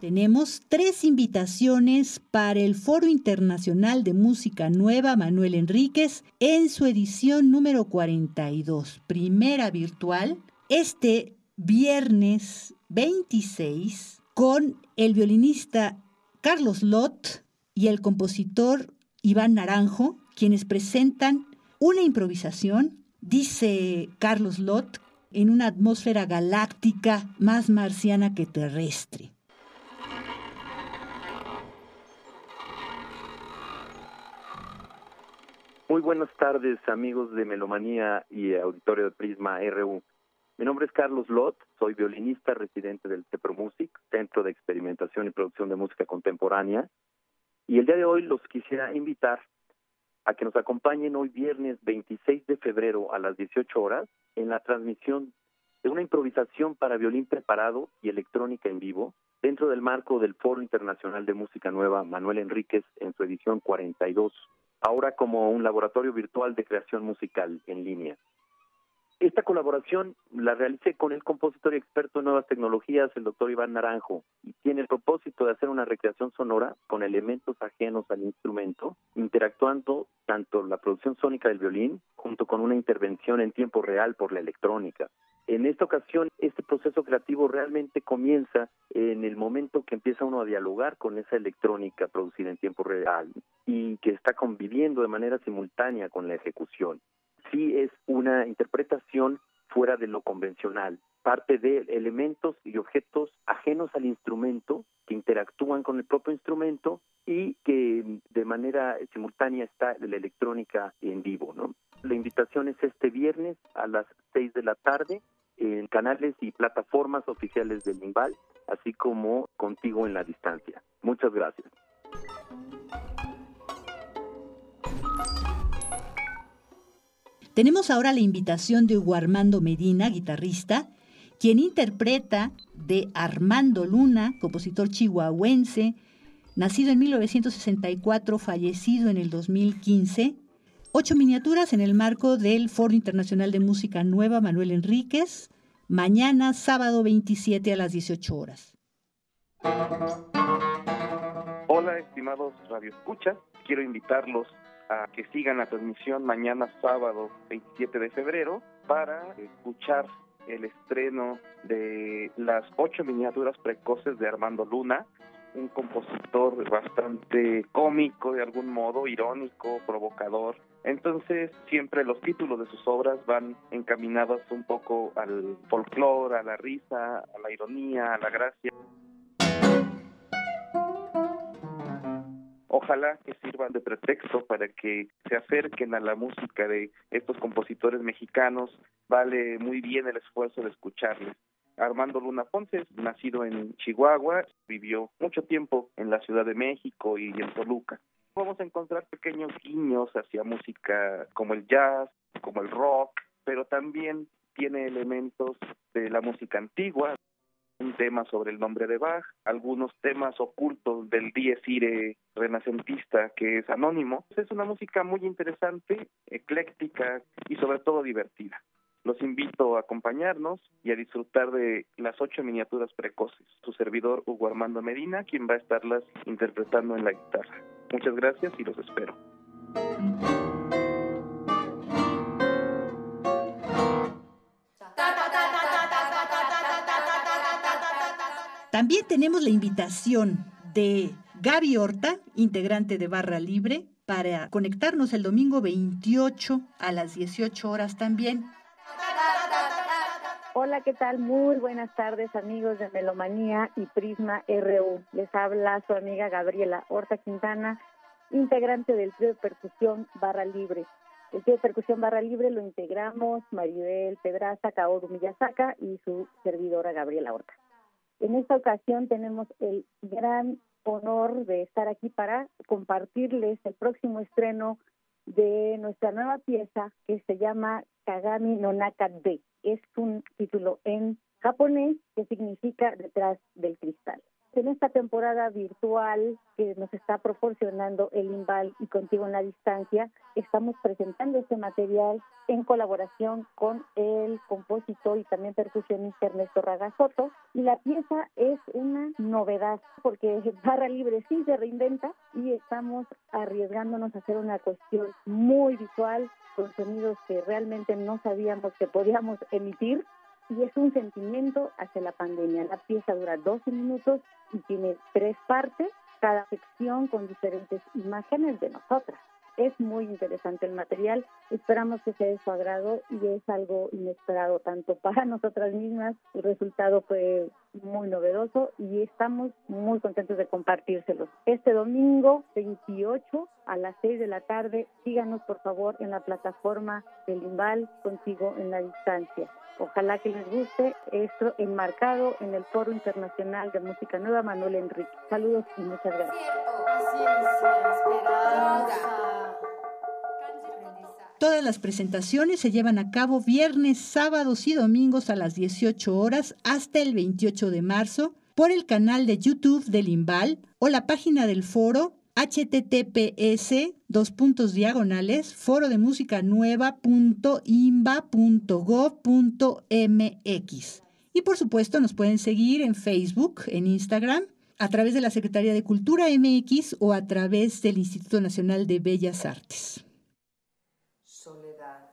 Tenemos tres invitaciones para el Foro Internacional de Música Nueva Manuel Enríquez en su edición número 42, primera virtual, este viernes 26 con el violinista Carlos Lott y el compositor Iván Naranjo, quienes presentan una improvisación, dice Carlos Lott, en una atmósfera galáctica más marciana que terrestre. Muy buenas tardes, amigos de Melomanía y auditorio de Prisma RU. Mi nombre es Carlos Lott, soy violinista residente del Music, Centro de Experimentación y Producción de Música Contemporánea. Y el día de hoy los quisiera invitar a que nos acompañen hoy viernes 26 de febrero a las 18 horas en la transmisión de una improvisación para violín preparado y electrónica en vivo dentro del marco del Foro Internacional de Música Nueva Manuel Enríquez en su edición 42 ahora como un laboratorio virtual de creación musical en línea. Esta colaboración la realicé con el compositor y experto en nuevas tecnologías, el doctor Iván Naranjo, y tiene el propósito de hacer una recreación sonora con elementos ajenos al instrumento, interactuando tanto la producción sónica del violín junto con una intervención en tiempo real por la electrónica. En esta ocasión, este proceso creativo realmente comienza en el momento que empieza uno a dialogar con esa electrónica producida en tiempo real y que está conviviendo de manera simultánea con la ejecución. Sí es una interpretación fuera de lo convencional, parte de elementos y objetos ajenos al instrumento que interactúan con el propio instrumento y que de manera simultánea está la electrónica en vivo. La invitación es este viernes a las seis de la tarde en canales y plataformas oficiales del INVAL, así como contigo en la distancia. Muchas gracias. Tenemos ahora la invitación de Hugo Armando Medina, guitarrista, quien interpreta de Armando Luna, compositor chihuahuense, nacido en 1964, fallecido en el 2015, ocho miniaturas en el marco del Foro Internacional de Música Nueva Manuel Enríquez, mañana sábado 27 a las 18 horas. Hola, estimados radioescuchas. Quiero invitarlos a que sigan la transmisión mañana sábado 27 de febrero para escuchar el estreno de las ocho miniaturas precoces de Armando Luna, un compositor bastante cómico de algún modo, irónico, provocador. Entonces siempre los títulos de sus obras van encaminados un poco al folclore, a la risa, a la ironía, a la gracia. Ojalá que sirvan de pretexto para que se acerquen a la música de estos compositores mexicanos. Vale muy bien el esfuerzo de escucharles. Armando Luna Ponce, nacido en Chihuahua, vivió mucho tiempo en la Ciudad de México y en Toluca. Vamos a encontrar pequeños guiños hacia música como el jazz, como el rock, pero también tiene elementos de la música antigua, un tema sobre el nombre de Bach, algunos temas ocultos del Dies Irae renacentista que es anónimo. Es una música muy interesante, ecléctica y sobre todo divertida. Los invito a acompañarnos y a disfrutar de las ocho miniaturas precoces. Su servidor Hugo Armando Medina, quien va a estarlas interpretando en la guitarra. Muchas gracias y los espero. También tenemos la invitación de Gaby Horta, integrante de Barra Libre, para conectarnos el domingo 28 a las 18 horas también. Hola, ¿qué tal? Muy buenas tardes amigos de Melomanía y Prisma RU. Les habla su amiga Gabriela Horta Quintana, integrante del trío de percusión Barra Libre. El trío de percusión Barra Libre lo integramos Maribel Pedraza, Kaoru Miyazaka y su servidora Gabriela Horta. En esta ocasión tenemos el gran honor de estar aquí para compartirles el próximo estreno de nuestra nueva pieza que se llama Kagami no Naka De. Es un título en japonés que significa detrás del cristal en esta temporada virtual que nos está proporcionando el INVAL y Contigo en la Distancia, estamos presentando este material en colaboración con el compositor y también percusionista Ernesto Ragazoto. Y la pieza es una novedad porque Barra Libre sí se reinventa y estamos arriesgándonos a hacer una cuestión muy visual con sonidos que realmente no sabíamos que podíamos emitir y es un sentimiento hacia la pandemia. La pieza dura 12 minutos y tiene tres partes, cada sección con diferentes imágenes de nosotras. Es muy interesante el material, esperamos que sea de su agrado y es algo inesperado tanto para nosotras mismas, el resultado fue muy novedoso y estamos muy contentos de compartírselos. Este domingo 28 a las 6 de la tarde, síganos por favor en la plataforma del INVAL contigo en la distancia. Ojalá que les guste esto enmarcado en el Foro Internacional de Música Nueva Manuel Enrique. Saludos y muchas gracias. Todas las presentaciones se llevan a cabo viernes, sábados y domingos a las 18 horas hasta el 28 de marzo por el canal de YouTube del IMBAL o la página del foro https dos puntos diagonales foro de música nueva.imba.gov.mx. Y por supuesto nos pueden seguir en Facebook, en Instagram, a través de la Secretaría de Cultura MX o a través del Instituto Nacional de Bellas Artes. Soledad.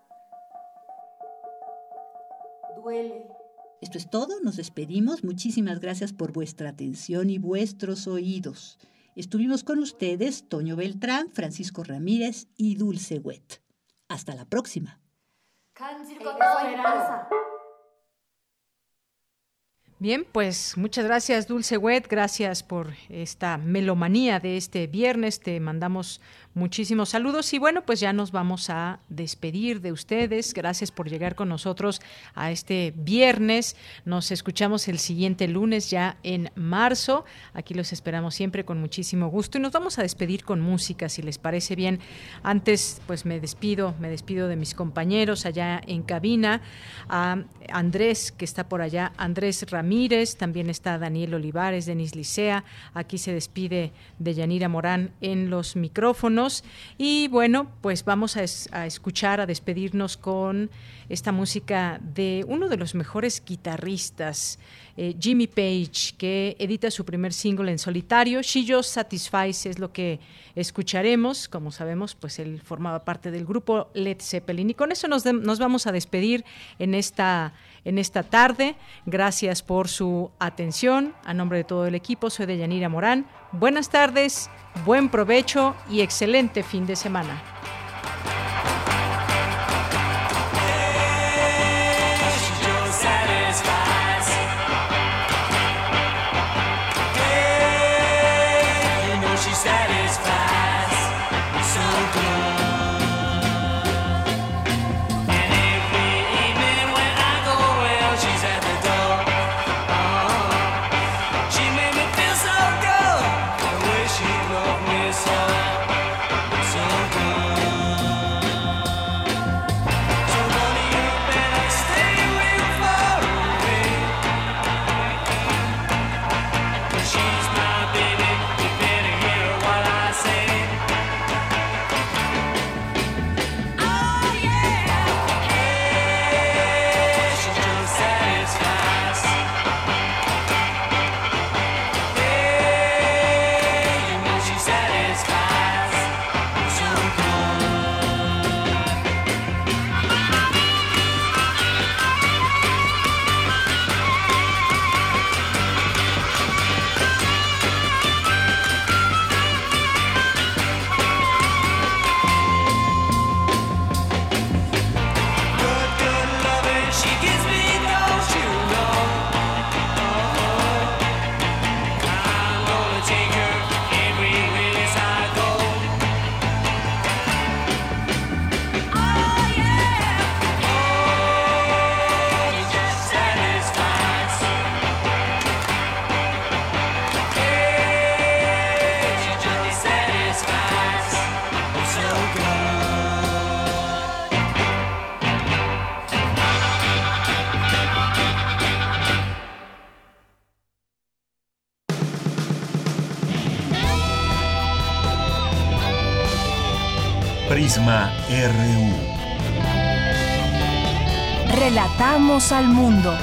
Duele. Esto es todo, nos despedimos. Muchísimas gracias por vuestra atención y vuestros oídos. Estuvimos con ustedes Toño Beltrán, Francisco Ramírez y Dulce Wet. Hasta la próxima. Bien, pues muchas gracias Dulce Wet, gracias por esta melomanía de este viernes, te mandamos muchísimos saludos y bueno, pues ya nos vamos a despedir de ustedes, gracias por llegar con nosotros a este viernes, nos escuchamos el siguiente lunes ya en marzo, aquí los esperamos siempre con muchísimo gusto y nos vamos a despedir con música, si les parece bien. Antes, pues me despido, me despido de mis compañeros allá en cabina, a Andrés, que está por allá, Andrés Ramírez, también está Daniel Olivares, Denis Licea, aquí se despide de Yanira Morán en los micrófonos y bueno, pues vamos a, escuchar, a despedirnos con esta música de uno de los mejores guitarristas, eh, Jimmy Page, que edita su primer single en solitario. She Just Satisfies es lo que escucharemos. Como sabemos, pues él formaba parte del grupo Led Zeppelin. Y con eso nos vamos a despedir en esta en esta tarde. Gracias por su atención. A nombre de todo el equipo, soy de Yanira Morán. Buenas tardes, buen provecho y excelente fin de semana. Relatamos al mundo.